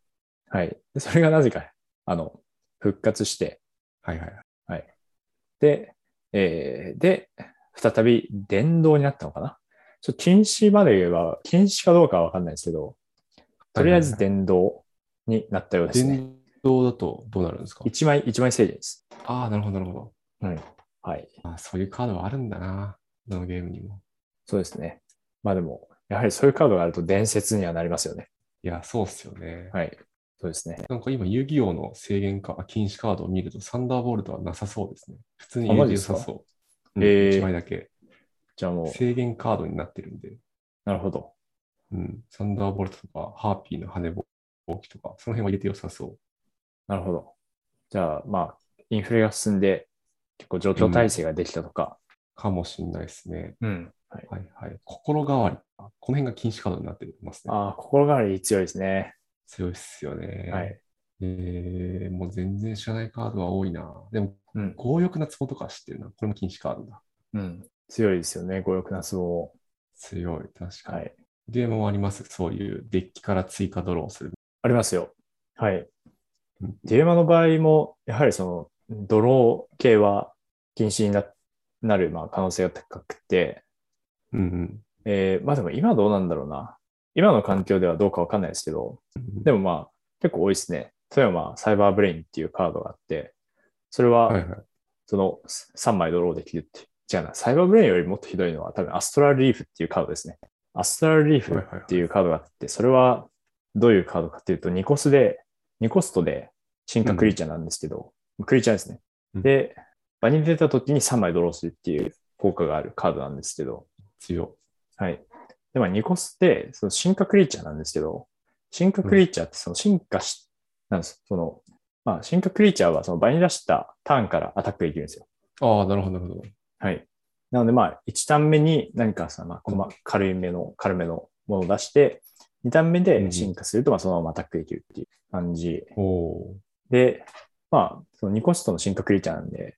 はい。でそれがなぜか、あの、復活して、はいはい。で、えーで、再び電動になったのかな？ちょっと禁止まで言えば、禁止かどうかはわかんないですけど、とりあえず電動になったようですね。電動だとどうなるんですか？一枚、一枚制限です。ああ、なるほど、なるほど。はい。はい。あそういうカードはあるんだな。どのゲームにも。そうですね。まあでも、やはりそういうカードがあると伝説にはなりますよね。いや、そうっすよね。はい。そうですね。なんか今、遊戯王の制限か、あ禁止カードを見ると、サンダーボルトはなさそうですね。普通にあ入れ良さそう。うん、えー1枚だけ。じゃあもう、制限カードになってるんで、なるほど。うん、サンダーボルトとか、ハーピーの羽ぼとか、その辺は入れて良さそう。なるほど。じゃあ、まあ、インフレが進んで、結構状況体制ができたとか。かもしんないですね。うん。はい。はいはい。心変わり。あこの辺が禁止カードになってますね。ああ、心変わり強いですね。強いっすよね。はい。えー、もう全然知らないカードは多いな。でも、うん。強欲な壺とか知ってるな。これも禁止カードだ。うん。強いですよね。強欲な壺。強い。確かに。はい。ゲームもあります。そういうデッキから追加ドローする。ありますよ。はいうん。ディレマの場合も、やはりその、ドロー系は禁止にななる、まあ、可能性が高くて、うんうん。えー、まあでも今どうなんだろうな。今の環境ではどうかわかんないですけど、でもまあ結構多いですね。例えばまあサイバーブレインっていうカードがあって、それは。その3枚ドローできるって。違うな。サイバーブレインよりもっとひどいのは多分アストラルリーフっていうカードですね。アストラルリーフっていうカードがあって、それはどういうカードかっていうと、2コスで、2コストで進化クリーチャーなんですけど、クリーチャーですね。うんで、場に出た時に3枚ドローするっていう効果があるカードなんですけど、強。はい。で、まあ、ニコスって、その進化クリーチャーなんですけど、進化クリーチャーってその進化し、なんです。その、まあ、進化クリーチャーはその場に出したターンからアタックできるんですよ。ああ、なるほど、なるほど。はい。なので、まあ、1ターン目に何かさ、まあ、こま軽いめの、軽めのものを出して、2ターン目で進化すると、まあ、そのままアタックできるっていう感じで、まあ、その2コストの進化クリーチャーなんで、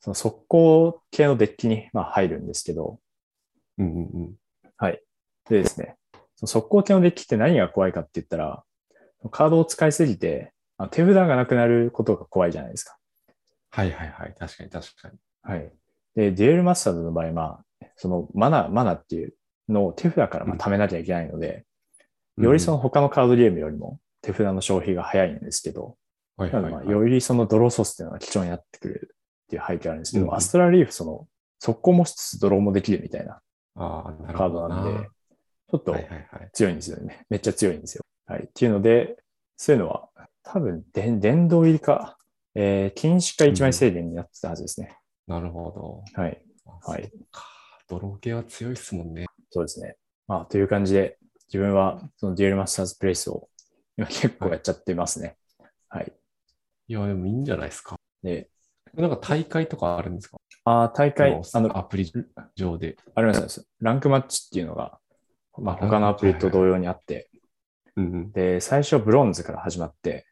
その速攻系のデッキにまあ入るんですけど、ー。うんうんうん。はい。でですね、その速攻系のデッキって何が怖いかって言ったら、カードを使いすぎて、あ手札がなくなることが怖いじゃないですか。はいはいはい。確かに確かに。はい。で、デュエルマスターズの場合、まあ、そのマナ、マナっていうのを手札からまあ貯めなきゃいけないので、よりその他のカードゲームよりも手札の消費が早いんですけど、はい。よりそのドローソースっていうのが貴重になってくれるっていう背景があるんですけど、うんアストラリーフその速攻もしつつドローもできるみたいなカー。ドなんで、ちょっとはいはいはい。強いんですよね。めっちゃ強いんですよ。はい。っていうので、そういうのは、多分、で殿堂入りか、えー、禁止か一枚制限になってたはずですね。なるほど。はい。あはい。ドロー系は強いっすもんね。そうですね。まあ、という感じで、自分は、そのデュエルマスターズプレイスを、今結構やっちゃってますね。はい。いや、でもいいんじゃないですか。で、なんか大会とかあるんですか？あー大会、ああの、のアプリ上で。ありますランクマッチっていうのが、まあ、他のアプリと同様にあって。で、最初ブロンズから始まって、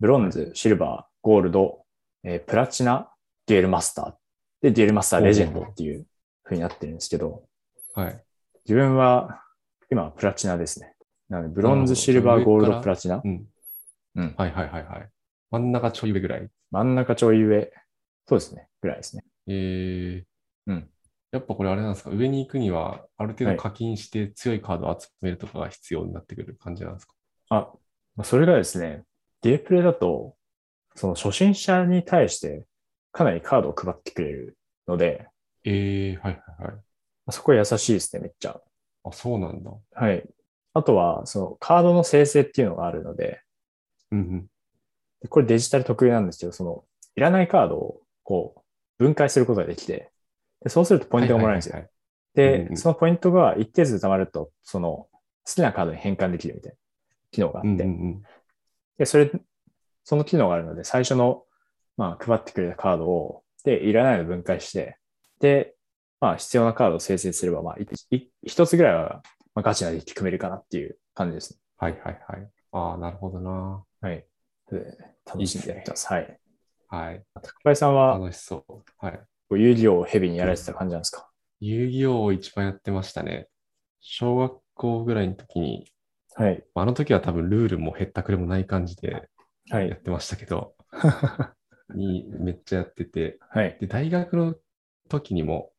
ブロンズ、シルバー、ゴールド、えープラチナ、デュエルマスター。で、デュエルマスターレジェンドっていう風になってるんですけど、はい。自分は今プラチナですね。なので、ブロンズ、シルバー、ゴールド、プラチナ？うん。うん。はいはいはいはい。真ん中ちょい上ぐらい。真ん中ちょい上。そうですね。ぐらいですね。えー、うん。やっぱこれあれなんですか？上に行くには、ある程はい度課金して強いカードを集めるとかが必要になってくる感じなんですか、あ、まあそれがですね、ディエプレだと、その初心者に対してかなりカードを配ってくれるので、えー、はいはいはい。まあそこは優しいですね、めっちゃ。あ、そうなんだ。はい。あとは、そのカードの生成っていうのがあるので、うんうん。でこれデジタル特有なんですけど、その、いらないカードをこう、分解することができて、でそうするとポイントがもらえるんですよ。はいはいはいはいうんうで、んそのポイントが一定数貯まると、その、好きなカードに変換できるみたいな機能があって、うんうんうん。で、それ、その機能があるので、最初の、まあ、配ってくれたカードを、で、いらないのを分解して、で、まあ、必要なカードを生成すれば、まあ、いい一つぐらいは、まあ、ガチなデッキ組めるかなっていう感じですね。はいはいはい。ああ、なるほどな。はい。で楽しんでやってます。はい。はい。高林さんは、楽しそう。はい。遊戯王をヘビにやられてた感じなんですか？遊戯王を一番やってましたね。小学校ぐらいの時に、はい。あの時は多分ルールもへったくれもない感じではい。やってましたけど、[LAUGHS] にめっちゃやってて、はい。で、大学の時にも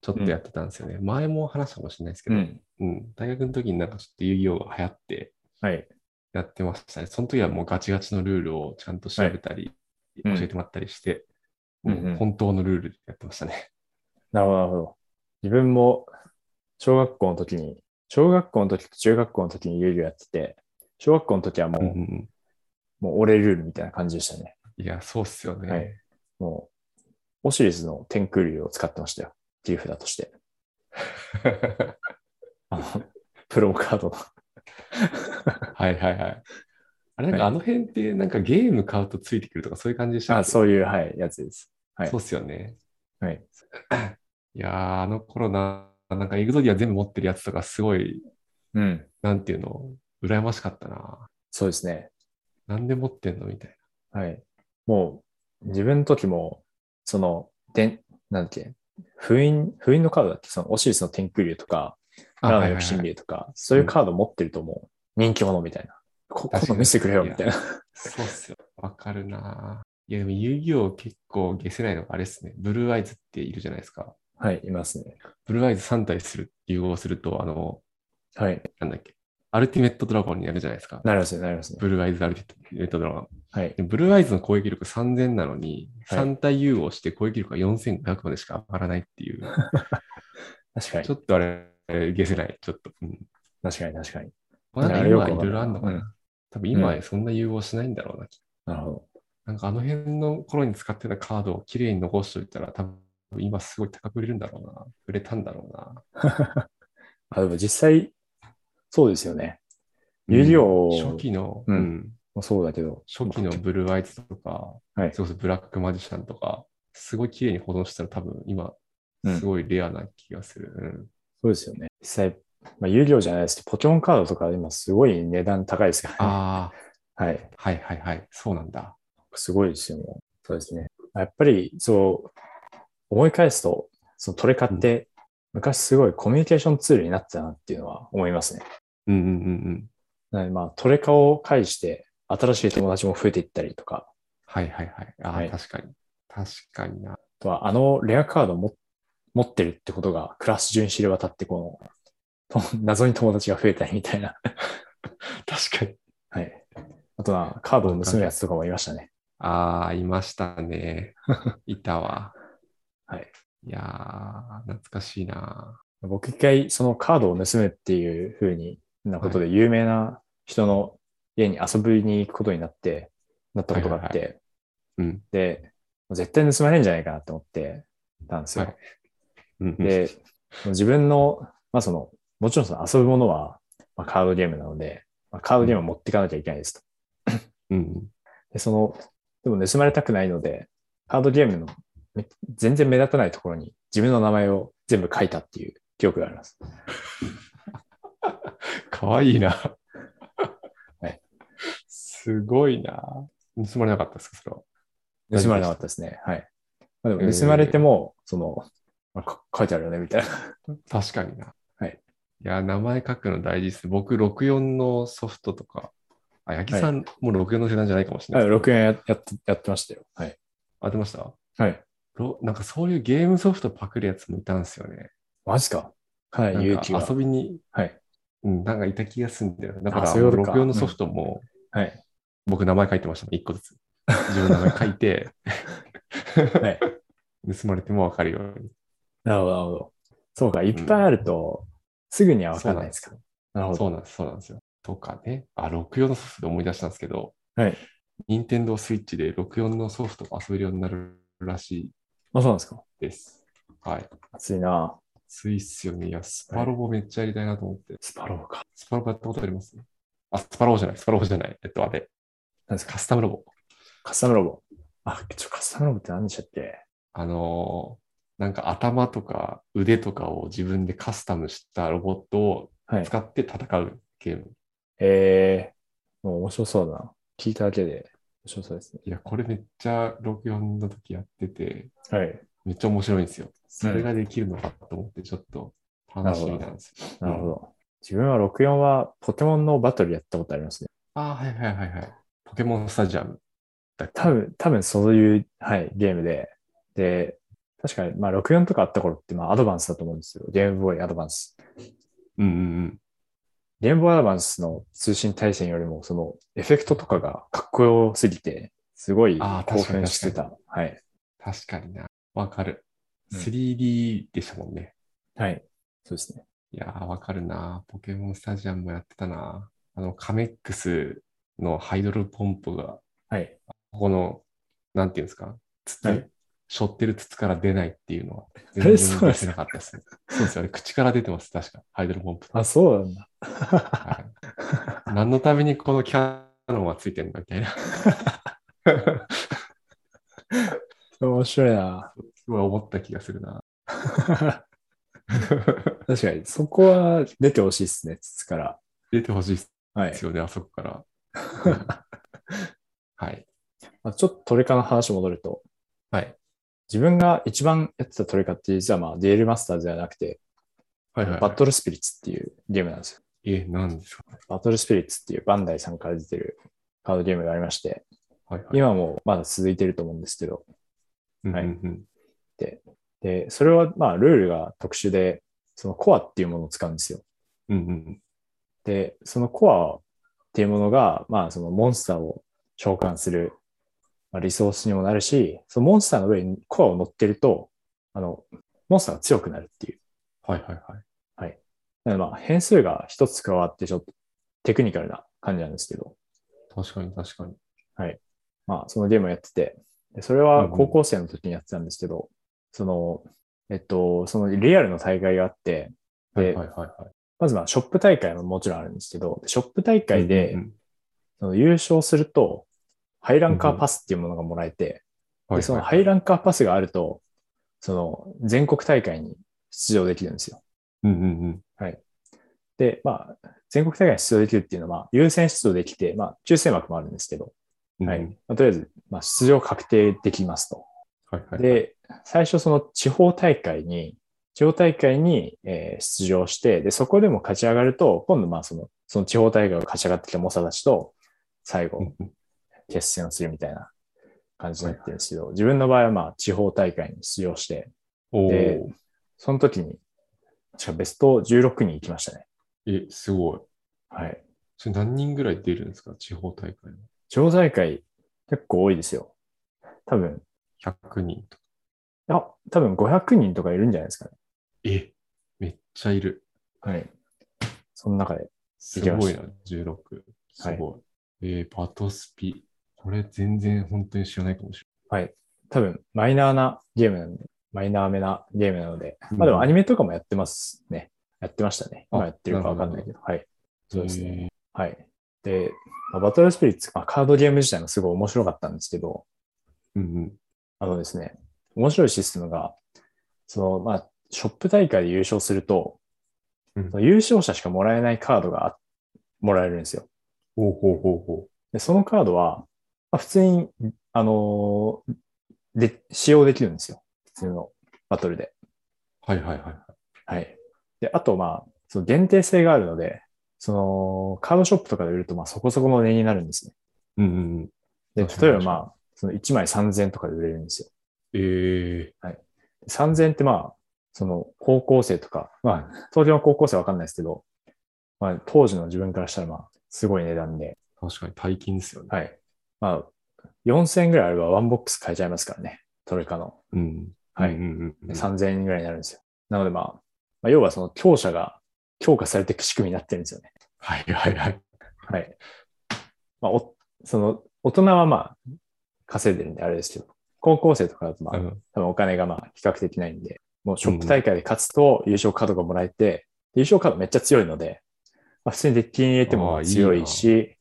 ちょっとやってたんですよね。前も話したかもしれないですけど、うん。うん、大学の時になんかちょっと遊戯王が流行ってはい。やってましたね。その時はもうガチガチのルールをちゃんと調べたり、うん教えてもらったりして、うん本当のルールでやってましたね。なるほど、なるほど。自分も小学校の時に、小学校の時と中学校の時に遊戯をやってて、小学校の時はもう、うんうんうんもう俺ルールみたいな感じでしたね。いや、そうっすよね。はいもう、オシリスの天空竜を使ってましたよ。っていう札として。[LAUGHS] あの、プロカードの。はいはいはい。あれなんかはいあの辺ってなんかゲーム買うとついてくるとかそういう感じでしたっあ、けそういう、はい、やつです。はいそうっすよね。はい。いやー、あの頃な、なんかエグゾディア全部持ってるやつとかすごい、うん。なんていうの、羨ましかったな。そうですね。なんで持ってんのみたいはい。もう、自分の時も、その、でなんだっけ、封印、封印のカードだっけ？その、オシリスの天空竜とか、な。ラーのはいはいはい翼神竜とか、そういうカード持ってるともう、人気者みたいな。こ確かに今度見せてくれよ、みたいな。そうっすよ。わかるな。いや、でも遊戯王結構消せないのがあれっすね。ブルーアイズっているじゃないですか。はい、いますね。ブルーアイズ3体する、融合すると、あの、はい。なんだっけ？アルティメットドラゴンになるじゃないですか。なりますね、なりますね。ブルーアイズアルティメットドラゴン。はい。でブルーアイズの攻撃力3000なのに、はい3体融合して攻撃力が4500までしか上がらないっていう。[LAUGHS] 確かにちょ。っとあれ、消せない。ちょっと。うん。確かに、確かに。まあ、なんかい今はいろいろあるのかな。うん多分今そんな融合しないんだろうな。なるほど。なんかあの辺の頃に使ってたカードをきれいに残しておいたら、多分今すごい高く売れるんだろうな。売れたんだろうな。[LAUGHS] あ、でも実際、そうですよね。遊戯王うん初期の、うんそうだけど、初期のブルーアイズとか、はいそれこそブラックマジシャンとか、すごい綺麗に保存したら多分今、うんすごいレアな気がする。うんそうですよね。実際、まあ、有料じゃないですけど、ポケモンカードとか今すごい値段高いですからね。あ [LAUGHS] はい。あ、はいはいはい。そうなんだ。すごいですよ、もう。そうですね。やっぱり、そう、思い返すと、そのトレカって、昔すごいコミュニケーションツールになってたなっていうのは思いますね。うんうんうんうん。なのでまあ、トレカを介して、新しい友達も増えていったりとか、はいはいはい。ああ、はい確かに。確かにな。あとは、あのレアカードをも持ってるってことが、クラス中に知れ渡って、この、と謎に友達が増えたりみたいな。[LAUGHS] 確かに。はい。あとは、カードを盗むやつとかもいましたね。ああ、いましたね。[LAUGHS] いたわ。はい。いやー、懐かしいな。僕一回、そのカードを盗むっていう風になことで、有名な人の家に遊びに行くことになって、なったことがあって。で、絶対盗まれるんじゃないかなって思ってたんですよ。はいうんうん、で、自分の、まあその、もちろんその遊ぶものは、まあ、カードゲームなので、まあ、カードゲームを持っていかなきゃいけないですと。うんうん。で、その、でも盗まれたくないので、カードゲームのめ全然目立たないところに自分の名前を全部書いたっていう記憶があります。[LAUGHS] かわいいな。はい。すごいな。盗まれなかったですか、それは。盗まれなかったですね。はい。まあ、でも盗まれても、その、まあか書いてあるよね、みたいな。確かにな。はい。いや、名前書くの大事です。僕、64のソフトとか、あ、八木さん、もう64の世代じゃないかもしれは、ないいですけ6円ややってやってましたよ。はい。ど。あってました？はい。ろなんかそういうゲームソフトパクるやつもいたんですよね。マジか。かなり勇気遊びに、はい。うん、なんかいた気がするんだよ。だかあら、そういうことか64のソフトも、はい。僕名前書いてましたもん、一個ずつ。自分の名前書いて、[LAUGHS] はい。盗まれてもわかるように。なるほど、なるほど。そうか、いっぱいあると、すぐにはわかんないですか。なるほど。そうなんです、そうなんですよ。とかね。あ、64のソフトで思い出したんですけど、はい。任天堂スイッチで64のソフトが遊べるようになるらしいあ、そうなんですか。です。はい。熱いなついっすよね。いや、スパロボめっちゃやりたいなと思って。スパロボか。スパロボやったことあります？あ、スパロボじゃない、スパロボじゃない。えっと、あれ。何ですか？カスタムロボ。カスタムロボ。あ、ちょ、カスタムロボって何でしたっけ？あのーなんか頭とか腕とかを自分でカスタムしたロボットをはい。使って戦うゲーム。えー、もう面白そうだな。聞いただけで面白そうですね。いや、これめっちゃ64の時やってて、はい。めっちゃ面白いんですよ。それができるのかと思って、ちょっと楽しみなんですよ。なるほど。自分は64はポケモンのバトルやったことありますね。ああ、はいはいはいはい。ポケモンスタジアムだっけ？多分、多分そういう、はい、ゲームで。で、確かに、まあ64とかあった頃って、まあアドバンスだと思うんですよ。ゲームボーイアドバンス。うんうんうん。ゲームボーイアドバンスの通信対戦よりも、そのエフェクトとかがかっこよすぎて、すごい興あー確かに奮してた。はい。確かにな。わかる。うん 3D でしたもんね。はい。そうですね。いやー、わかるな。ポケモンスタジアムもやってたな。あの、カメックスのハイドロポンプが、はい。ここの、なんていうんですか、筒、はい背負ってる筒から出ないっていうのは、全そうなんです然出せなかったですね。そうですよね。口から出てます、確か。ハイドロポンプ。あ、そうなんだ。はい、何のためにこのキャノンはついてるのかみたいな。面白いな。すごい思った気がするな。確かに、そこは出てほしいですね、筒から。出てほしいではい。すよね、あそこから。[LAUGHS] はい。まあ、ちょっとトレカの話戻ると、はい。自分が一番やってたトレカって実はまあデュエルマスターズではなくて、はいはい、バトルスピリッツっていうゲームなんですよ。え、何ですか？バトルスピリッツっていうバンダイさんから出てるカードゲームがありまして、はいはい。今もまだ続いてると思うんですけど、はいうんうんで、それはまあルールが特殊で、そのコアっていうものを使うんですよ。うん。うんうんで、そのコアっていうものが、まあそのモンスターを召喚するまあリソースにもなるし、そのモンスターの上にコアを乗ってると、あの、モンスターが強くなるっていう。はいはいはい。なのでまあ変数が一つ加わってちょっとテクニカルな感じなんですけど、確かに確かに。まあそのゲームをやってて、でそれは高校生の時にやってたんですけど、その、えっと、そのリアルの大会があって、ではいはいはいはい。まずまあショップ大会ももちろんあるんですけど、ショップ大会で、うんうんその優勝すると、ハイランカーパスっていうものがもらえて、はいでそのハイランカーパスがあると、その全国大会に出場できるんですよ。うんうんうん。で、まあ、全国大会に出場できるっていうのは、まあ、優先出場できて、まあ、抽選枠もあるんですけど、はい。まあとりあえず、まあ、出場確定できますと。はいはい。、で、最初その地方大会に、地方大会に、えー出場して、で、そこでも勝ち上がると、今度まあその、その地方大会を勝ち上がってきた猛者たちと、最後、決戦をするみたいな感じになってるんですけど、自分の場合はまあ地方大会に出場して、おでーその時に、確かベスト16に行きましたね。え、すごい。はい。それ何人ぐらい出るんですか？地方大会は。地方大会結構多いですよ。多分、100人とか。いや、多分500人とかいるんじゃないですかね。え、めっちゃいる。はい。その中で。すごいな、16。すごい。えーバトスピ。これ全然本当に知らないかもしはい。多分、マイナーなゲームなんで、マイナーめなゲームなので、うんまあでもアニメとかもやってますね。やってましたね。あ今やってるかわかんないけど。はい。れそうない。ですね。はい。で、まあバトルスピリッツ、まあ、カードゲーム自体もすごい面白かったんですけど、えーうんうん。あのですね、面白いシステムが、その、まあ、ショップ大会で優勝すると、うんその優勝者しかもらえないカードがあもらえるんですよ。ほうほうほうほで、そのカードは、まあ、普通に、あのーで、使用できるんですよ。普通のバトルで。う。はいはいはいはい。はい。で、あと、まあ、その限定性があるので、その、カードショップとかで売ると、まあ、そこそこの値になるんですね。うんうんうん。で、例えばまあ、その1枚3000とかで売れるんですよ。え3000ってまあ、その、高校生とか、まあ、当時の高校生はわかんないですけど、まあ、当時の自分からしたらまあ、すごい値段で、ー、確かに大金ですよね。はい。まあ、4000円ぐらいあればワンボックス買えちゃいますからね。トレカの。うん。はいうんうんうん。3000円ぐらいになるんですよ。なのでまあ、まあ、要はその強者が強化されていく仕組みになってるんですよね。はいはいはい。はい。まあ、お、その、大人はまあ、稼いでるんであれですけど、高校生とかだとまあ、うん多分お金がまあ、比較的ないんで、もうショップ大会で勝つと優勝カードがもらえて、優勝カードめっちゃ強いので、まあ、普通にデッキに入れてもあーいいな強いし、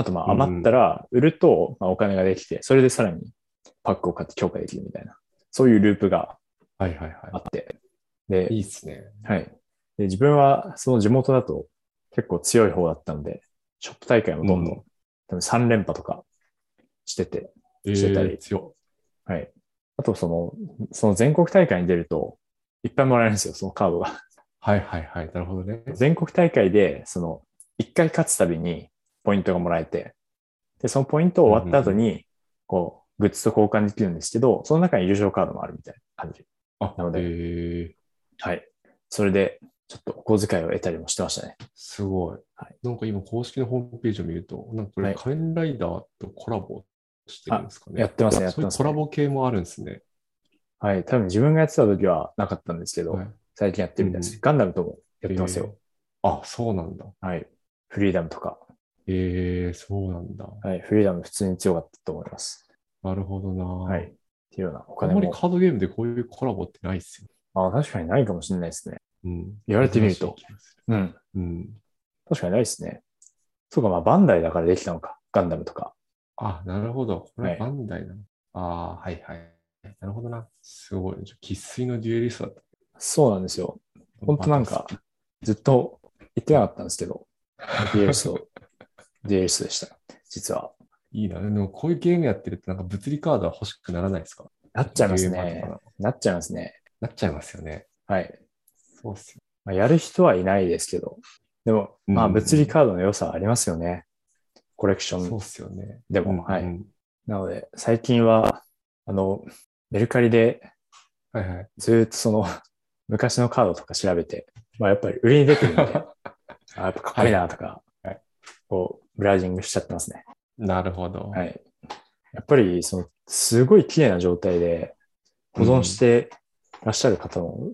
あとまあ余ったら売るとまあお金ができて、それでさらにパックを買って強化できるみたいな、そういうループがはいはいはあって、で、い。いいっすね。はい。で、自分はその地元だと結構強い方だったので、ショップ大会もどんどん、うん多分3連覇とかしてて、えしてたりー、強はい。あとその、その全国大会に出ると、いっぱいもらえるんですよ、そのカードが。はいはいはい。なるほどね。全国大会で、その、1回勝つたびにポイントがもらえて、で、そのポイント終わった後に、こう、グッズと交換できるんですけど、その中に優勝カードもあるみたいな感じ。あ、なのでえー、はい。それで、ちょっとお小遣いを得たりもしてましたね。すごい。はいなんか今公式のホームページを見ると、なんかこはいれ仮面ライダーとコラボしてるんですかね。やってますねあやってますねコラボ系もあるんですね。はい。多分自分がやってた時はなかったんですけど、はい最近やってるみたいです。ガンダムともやってますよ。あ、そうなんだ。はい。フリーダムとか。ええそうなんだ。はい。フリーダム普通に強かったと思います。なるほどな。はい。っていうようなおあんまり金も。カードゲームでこういうコラボってないっすよ。あ確かにないかもしれないですね。うん。言われてみるとうん。る。うん。確かにないですね。そうか、まあ、バンダイだからできたのか。ガンダムとか。あ、なるほど。これはいバンダイなの。ああ、はいはい。なるほどな。すごい。生粋のデュエリストだった。そうなんですよ。本当なんか、ずっと言ってなかったんですけど、[LAUGHS] デュエリスト、デュエリストでした。実は。いいな。でもこういうゲームやってるとなんか物理カードは欲しくならないですか？なっちゃいますね。なっちゃいますね。なっちゃいますよね。はい。そうっすよ。まあ、やる人はいないですけど、でも、まあ、うん物理カードの良さはありますよね。コレクションそうっすよね。でも、うんはい。うんなので、最近は、あの、メルカリではいはい。ずーっとその、昔のカードとか調べて、まあ、やっぱり売りに出てるんで、[LAUGHS] あやっぱかっこいいなとか、はいこう、ブラウジングしちゃってますね。なるほど。はい。やっぱり、その、すごい綺麗な状態で保存してらっしゃる方も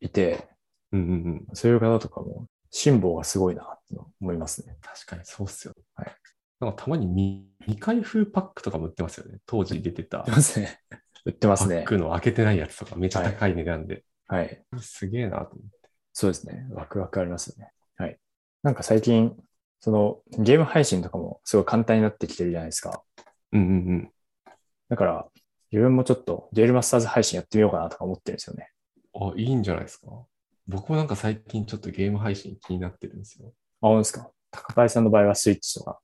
いて、うんうんうん。そういう方とかも、辛抱がすごいな、と思いますね。確かにそうっすよ。はい。なんかたまに未未開封パックとかも売ってますよね。当時出てた売ってますね。売ってますね。パックの開けてないやつとかめっちゃ高い値段で。はい。すげえなと思って。そうですね。ワクワクありますよね。はい。なんか最近、その、ゲーム配信とかもすごい簡単になってきてるじゃないですか。うんうんうん。だから、自分もちょっとデュエルマスターズ配信やってみようかなとか思ってるんですよね。あ、いいんじゃないですか。僕もなんか最近ちょっとゲーム配信気になってるんですよ。あ、本当ですか高林さんの場合はスイッチとか。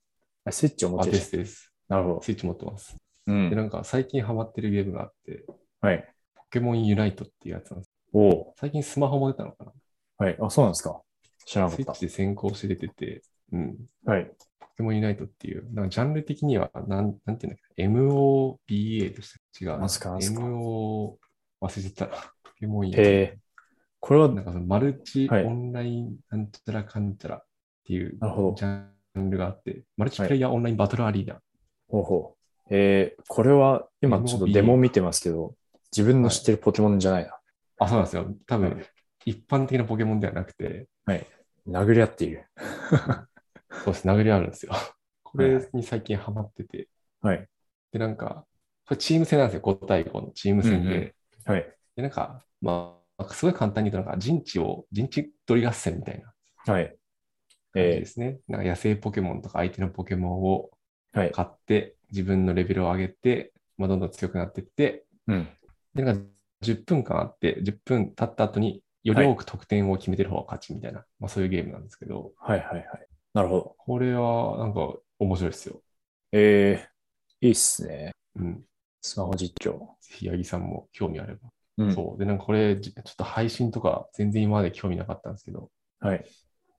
あスイッチを持っあ、てるですです。なるほど。スイッチ持ってます。うで、ん。なんか最近ハマってるゲームがあって、はい。ポケモンユナイトっていうやつなんです。おお最近スマホも出たのかなはい。あ、そうなんですか知らなかっスイッチで先行して出てて、うん。た。はい。ポケモンユナイトっていう、なんかジャンル的には、なんなんていうんだっけ、MOBA でした違うな。なんすかなんすか MO、忘れてた。ポケモンユナイト。えー、これは、なんかそのマルチはいオンラインなんちゃらかんちゃらっていうなるほどジャンルがあって、マルチプレイヤーオンラインバトルアリーナ。ほうほう。えー、これは、今ちょっとデモ見てますけど、自分の知ってるポケモンじゃないな。あ、そうなんですよ。多分、はい一般的なポケモンではなくて、はい。殴り合っている。そうです、殴りあるんですよ。[LAUGHS] これに最近ハマってて、はい。で、なんか、これチーム戦なんですよ。5対5のチーム戦で。うんうんはい。で、なんか、まあ、すごい簡単に言うと、なんか陣地を、陣地取り合戦みたいなはい。感じでえすね。なんか野生ポケモンとか相手のポケモンをー、はい。買って、自分のレベルを上げて、まあ、どんどん強くなっていって、うん。で、なんか10分間あって、10分経った後により多く得点を決めてる方が勝ちみたいな、まあそういうゲームなんですけど、はいはいはい。なるほど。これはなんか面白いですよ。えー、いいっすね。うん。ぜスマホ実況。ひ、八木さんも興味あれば。うん。そう。で、なんかこれ、じちょっと配信とか全然今まで興味なかったんですけど、はい。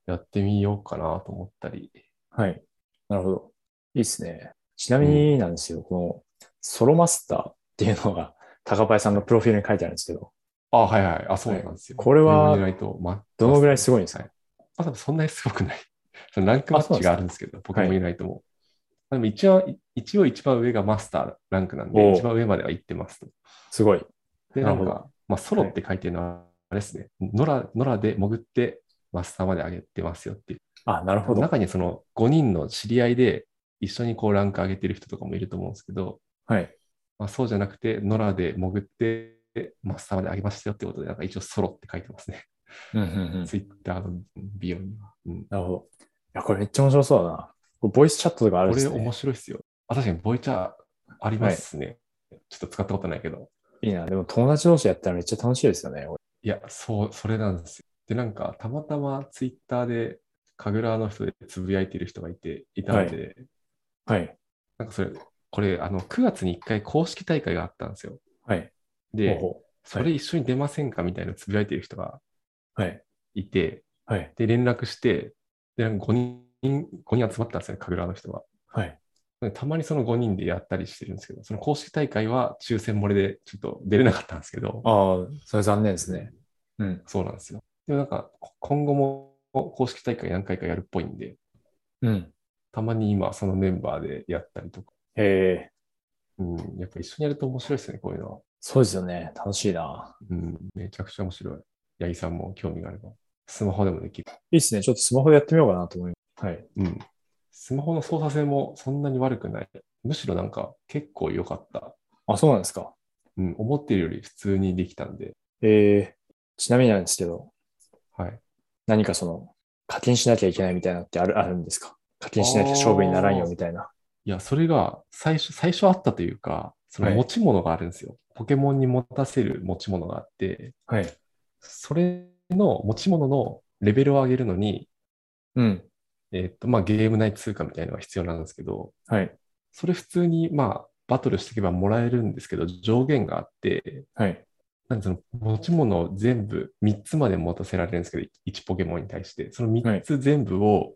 やってみようかなと思ったり。はい。なるほど。いいっすね。ちなみになんですよ、このソロマスターっていうのが高林さんのプロフィールに書いてあるんですけど、あ、はいはい。あ、そうなんですよ。これはないと、ま、どのぐらいすごいんですか？はいあ、多分そんなにすごくない。そのランクマッチがあるんですけど、ポケモンユナイトも。でも一応、一応一番上がマスターランクなんで、一番上までは行ってますと。すごい。で、なんか、まあ、ソロって書いてるのは、あれですね、野良、野良で潜ってマスターまで上げてますよっていう。あ、なるほど。中にその5人の知り合いで一緒にこうランク上げてる人とかもいると思うんですけど、はい。まあ、そうじゃなくて、野良で潜ってマスターまで上げましたよってことで、なんか一応ソロって書いてますね。うんうんうん。ツイッターのビオには。うん、なるほど。いや、これめっちゃ面白そうだな。これボイスチャットとかあるんこれですね。面白いっすよ。あ、確かにボイチャーありますね。ちょっと使ったことないけど。いいな。でも友達同士やったらめっちゃ楽しいですよね。こいや、そう、それなんですよ。で、なんか、たまたまツイッターで、神楽の人でつぶやいてる人がいて、いたので、れはい。なんかそれ、これ、あの、9月に1回公式大会があったんですよ。はい。で、ほうほそれ一緒に出ませんかみたいなつぶやいてる人がうはい。いて、はい。で、連絡して、で、なんか5人、5人集まったんですよね、神楽の人が。はい。でたまにその5人でやったりしてるんですけど、その公式大会は抽選漏れでちょっと出れなかったんですけど、ああ、それ残念ですね。うん。そうなんですよ。でもなんか、こ今後も公式大会何回かやるっぽいんで、うん。たまに今そのメンバーでやったりとか、へえ、うん、やっぱ一緒にやると面白いですね、こういうのは。そうですよね。楽しいな。うん、めちゃくちゃ面白い。八木さんも興味があれば。スマホでもできる。いいっすね。ちょっとスマホでやってみようかなと思います。はい。うん。スマホの操作性もそんなに悪くない。むしろなんか結構良かった。あ、そうなんですか。うん。思ってるより普通にできたんで。えー、ちなみになんですけど、はい。何かその、課金しなきゃいけないみたいなのってある、あるんですか？課金しなきゃ勝負にならんよみたいな。いや、それが最初、最初あったというか、そのはい持ち物があるんですよ。ポケモンに持たせる持ち物があって、はい。それの持ち物のレベルを上げるのに、うん。えーっと、まあ、ゲーム内通貨みたいなのが必要なんですけど、はい。それ普通に、まあ、バトルしていけばもらえるんですけど、上限があって、はい。なんでその持ち物を全部3つまで持たせられるんですけど、1ポケモンに対して、その3つ全部を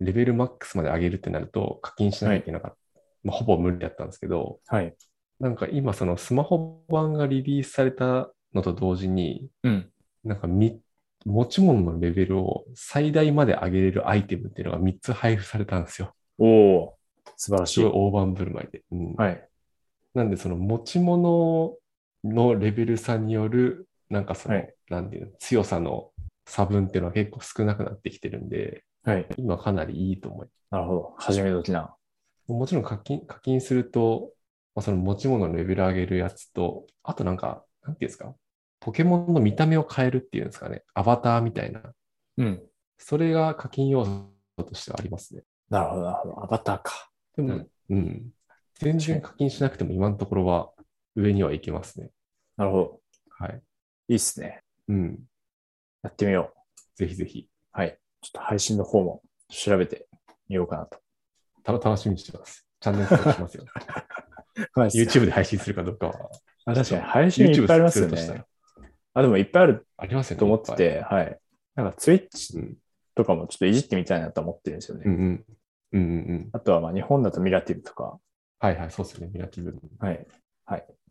レベルマックスまで上げるってなると課金しなきゃいけなかった。まあ、ほぼ無理だったんですけど、はい。なんか今そのスマホ版がリリースされたのと同時に、うん。なんかみ持ち物のレベルを最大まで上げれるアイテムっていうのが3つ配布されたんですよ。おお素晴らしい。すごい大盤振る舞いで。うんはい。なんでその持ち物のレベル差による、なんかその、はいなんていうの、強さの差分っていうのは結構少なくなってきてるんで、はい。今かなりいいと思いなるほど。始め時な。もちろん課金、課金すると、まあ、その持ち物のレベル上げるやつと、あとなんか、なんていうんですか、ポケモンの見た目を変えるっていうんですかね、アバターみたいな、うん。それが課金要素としてはありますね。なるほど、なるほど。アバターか。でも、ううん、全然課金しなくても今のところは上にはいけますね。なるほど。はい。いいっすね。うん。やってみよう。ぜひぜひ。はい。ちょっと配信の方も調べてみようかなと。た楽しみにしてます。チャンネル登録しますよ。[LAUGHS] はい YouTube で配信するかどうかは。あ確かに配信いっぱいありますよねら。あ、でもいっぱいあるありますよね。と思ってて、はい。なんか Twitch うんとかもちょっといじってみたいなと思ってるんですよね。うんうん。うんうんうん。あとはまあ日本だとミラティブとか、はいはい、そうですよね。ミラティブ。はい。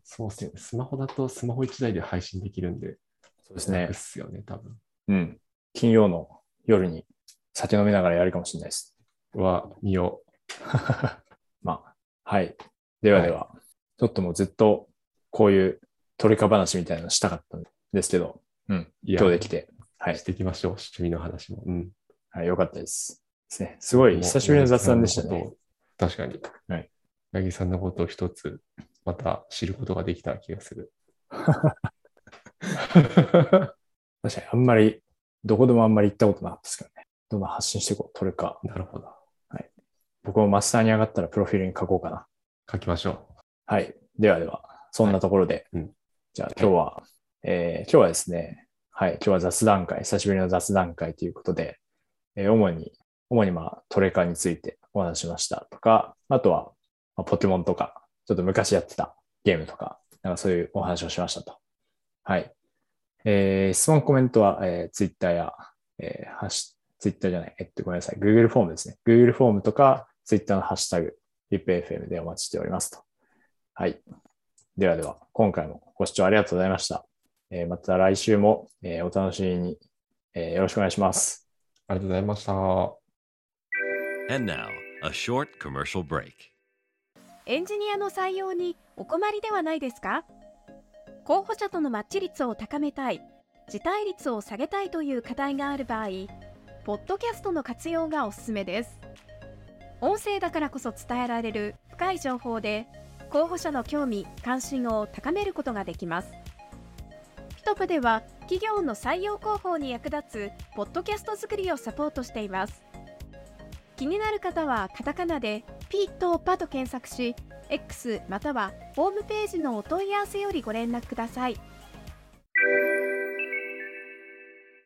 そうですよね。スマホだとスマホ1台で配信できるんで。そうですね楽っ。すよね、多分。うん。金曜の夜に酒飲みながらやるかもしれないです。は、見よ [LAUGHS] まあ、はい。ではでは、ちょっともうずっとこういうトレカ話みたいなのしたかったんですけど、うん。今日できて、はいし。ていきましょう。趣味の話も。うん。はい、よかったです。ですね。すごい久しぶりの雑談でしたね。。確かに。はい。八木さんのことを一つ、また知ることができた気がする。確かにあんまり、どこでもあんまり行ったことなかったですからね。どんどん発信していこう、トレカ。なるほど。僕もマスターに上がったらプロフィールに書こうかな。書きましょはい。ではでは、そんなところで、うんじゃあ今日は、えー今日はですね、はい、今日は雑談会、久しぶりの雑談会ということで、えー主に、主にまあトレカについてお話しましたとか、あとは、まあ、ポケモンとか、ちょっと昔やってたゲームとか、なんかそういうお話をしましたと。はい。えー質問、コメントは、えー、ツイッターや、えーハッシュ、ツイッターじゃない、えっと、ごめんなさい、Google フォームですね。Google フォームとか、ツイッターのハッシュタグ、RIPFM でお待ちしておりますと。はい。ではでは、今回もご視聴ありがとうございました。えーまた来週も、えーお楽しみに、えーよろしくお願いします。う。ありがとうございました。And now, a short commercial break. エンジニアの採用にお困りではないですか？候補者とのマッチ率を高めたい、辞退率を下げたいという課題がある場合、ポッドキャストの活用がおすすめです。音声だからこそ伝えられる深い情報で、候補者の興味・関心を高めることができます。ピトプでは企業の採用広報に役立つポッドキャスト作りをサポートしています。気になる方はカタカナでピーとパと検索し X またはホームページのお問い合わせよりご連絡ください。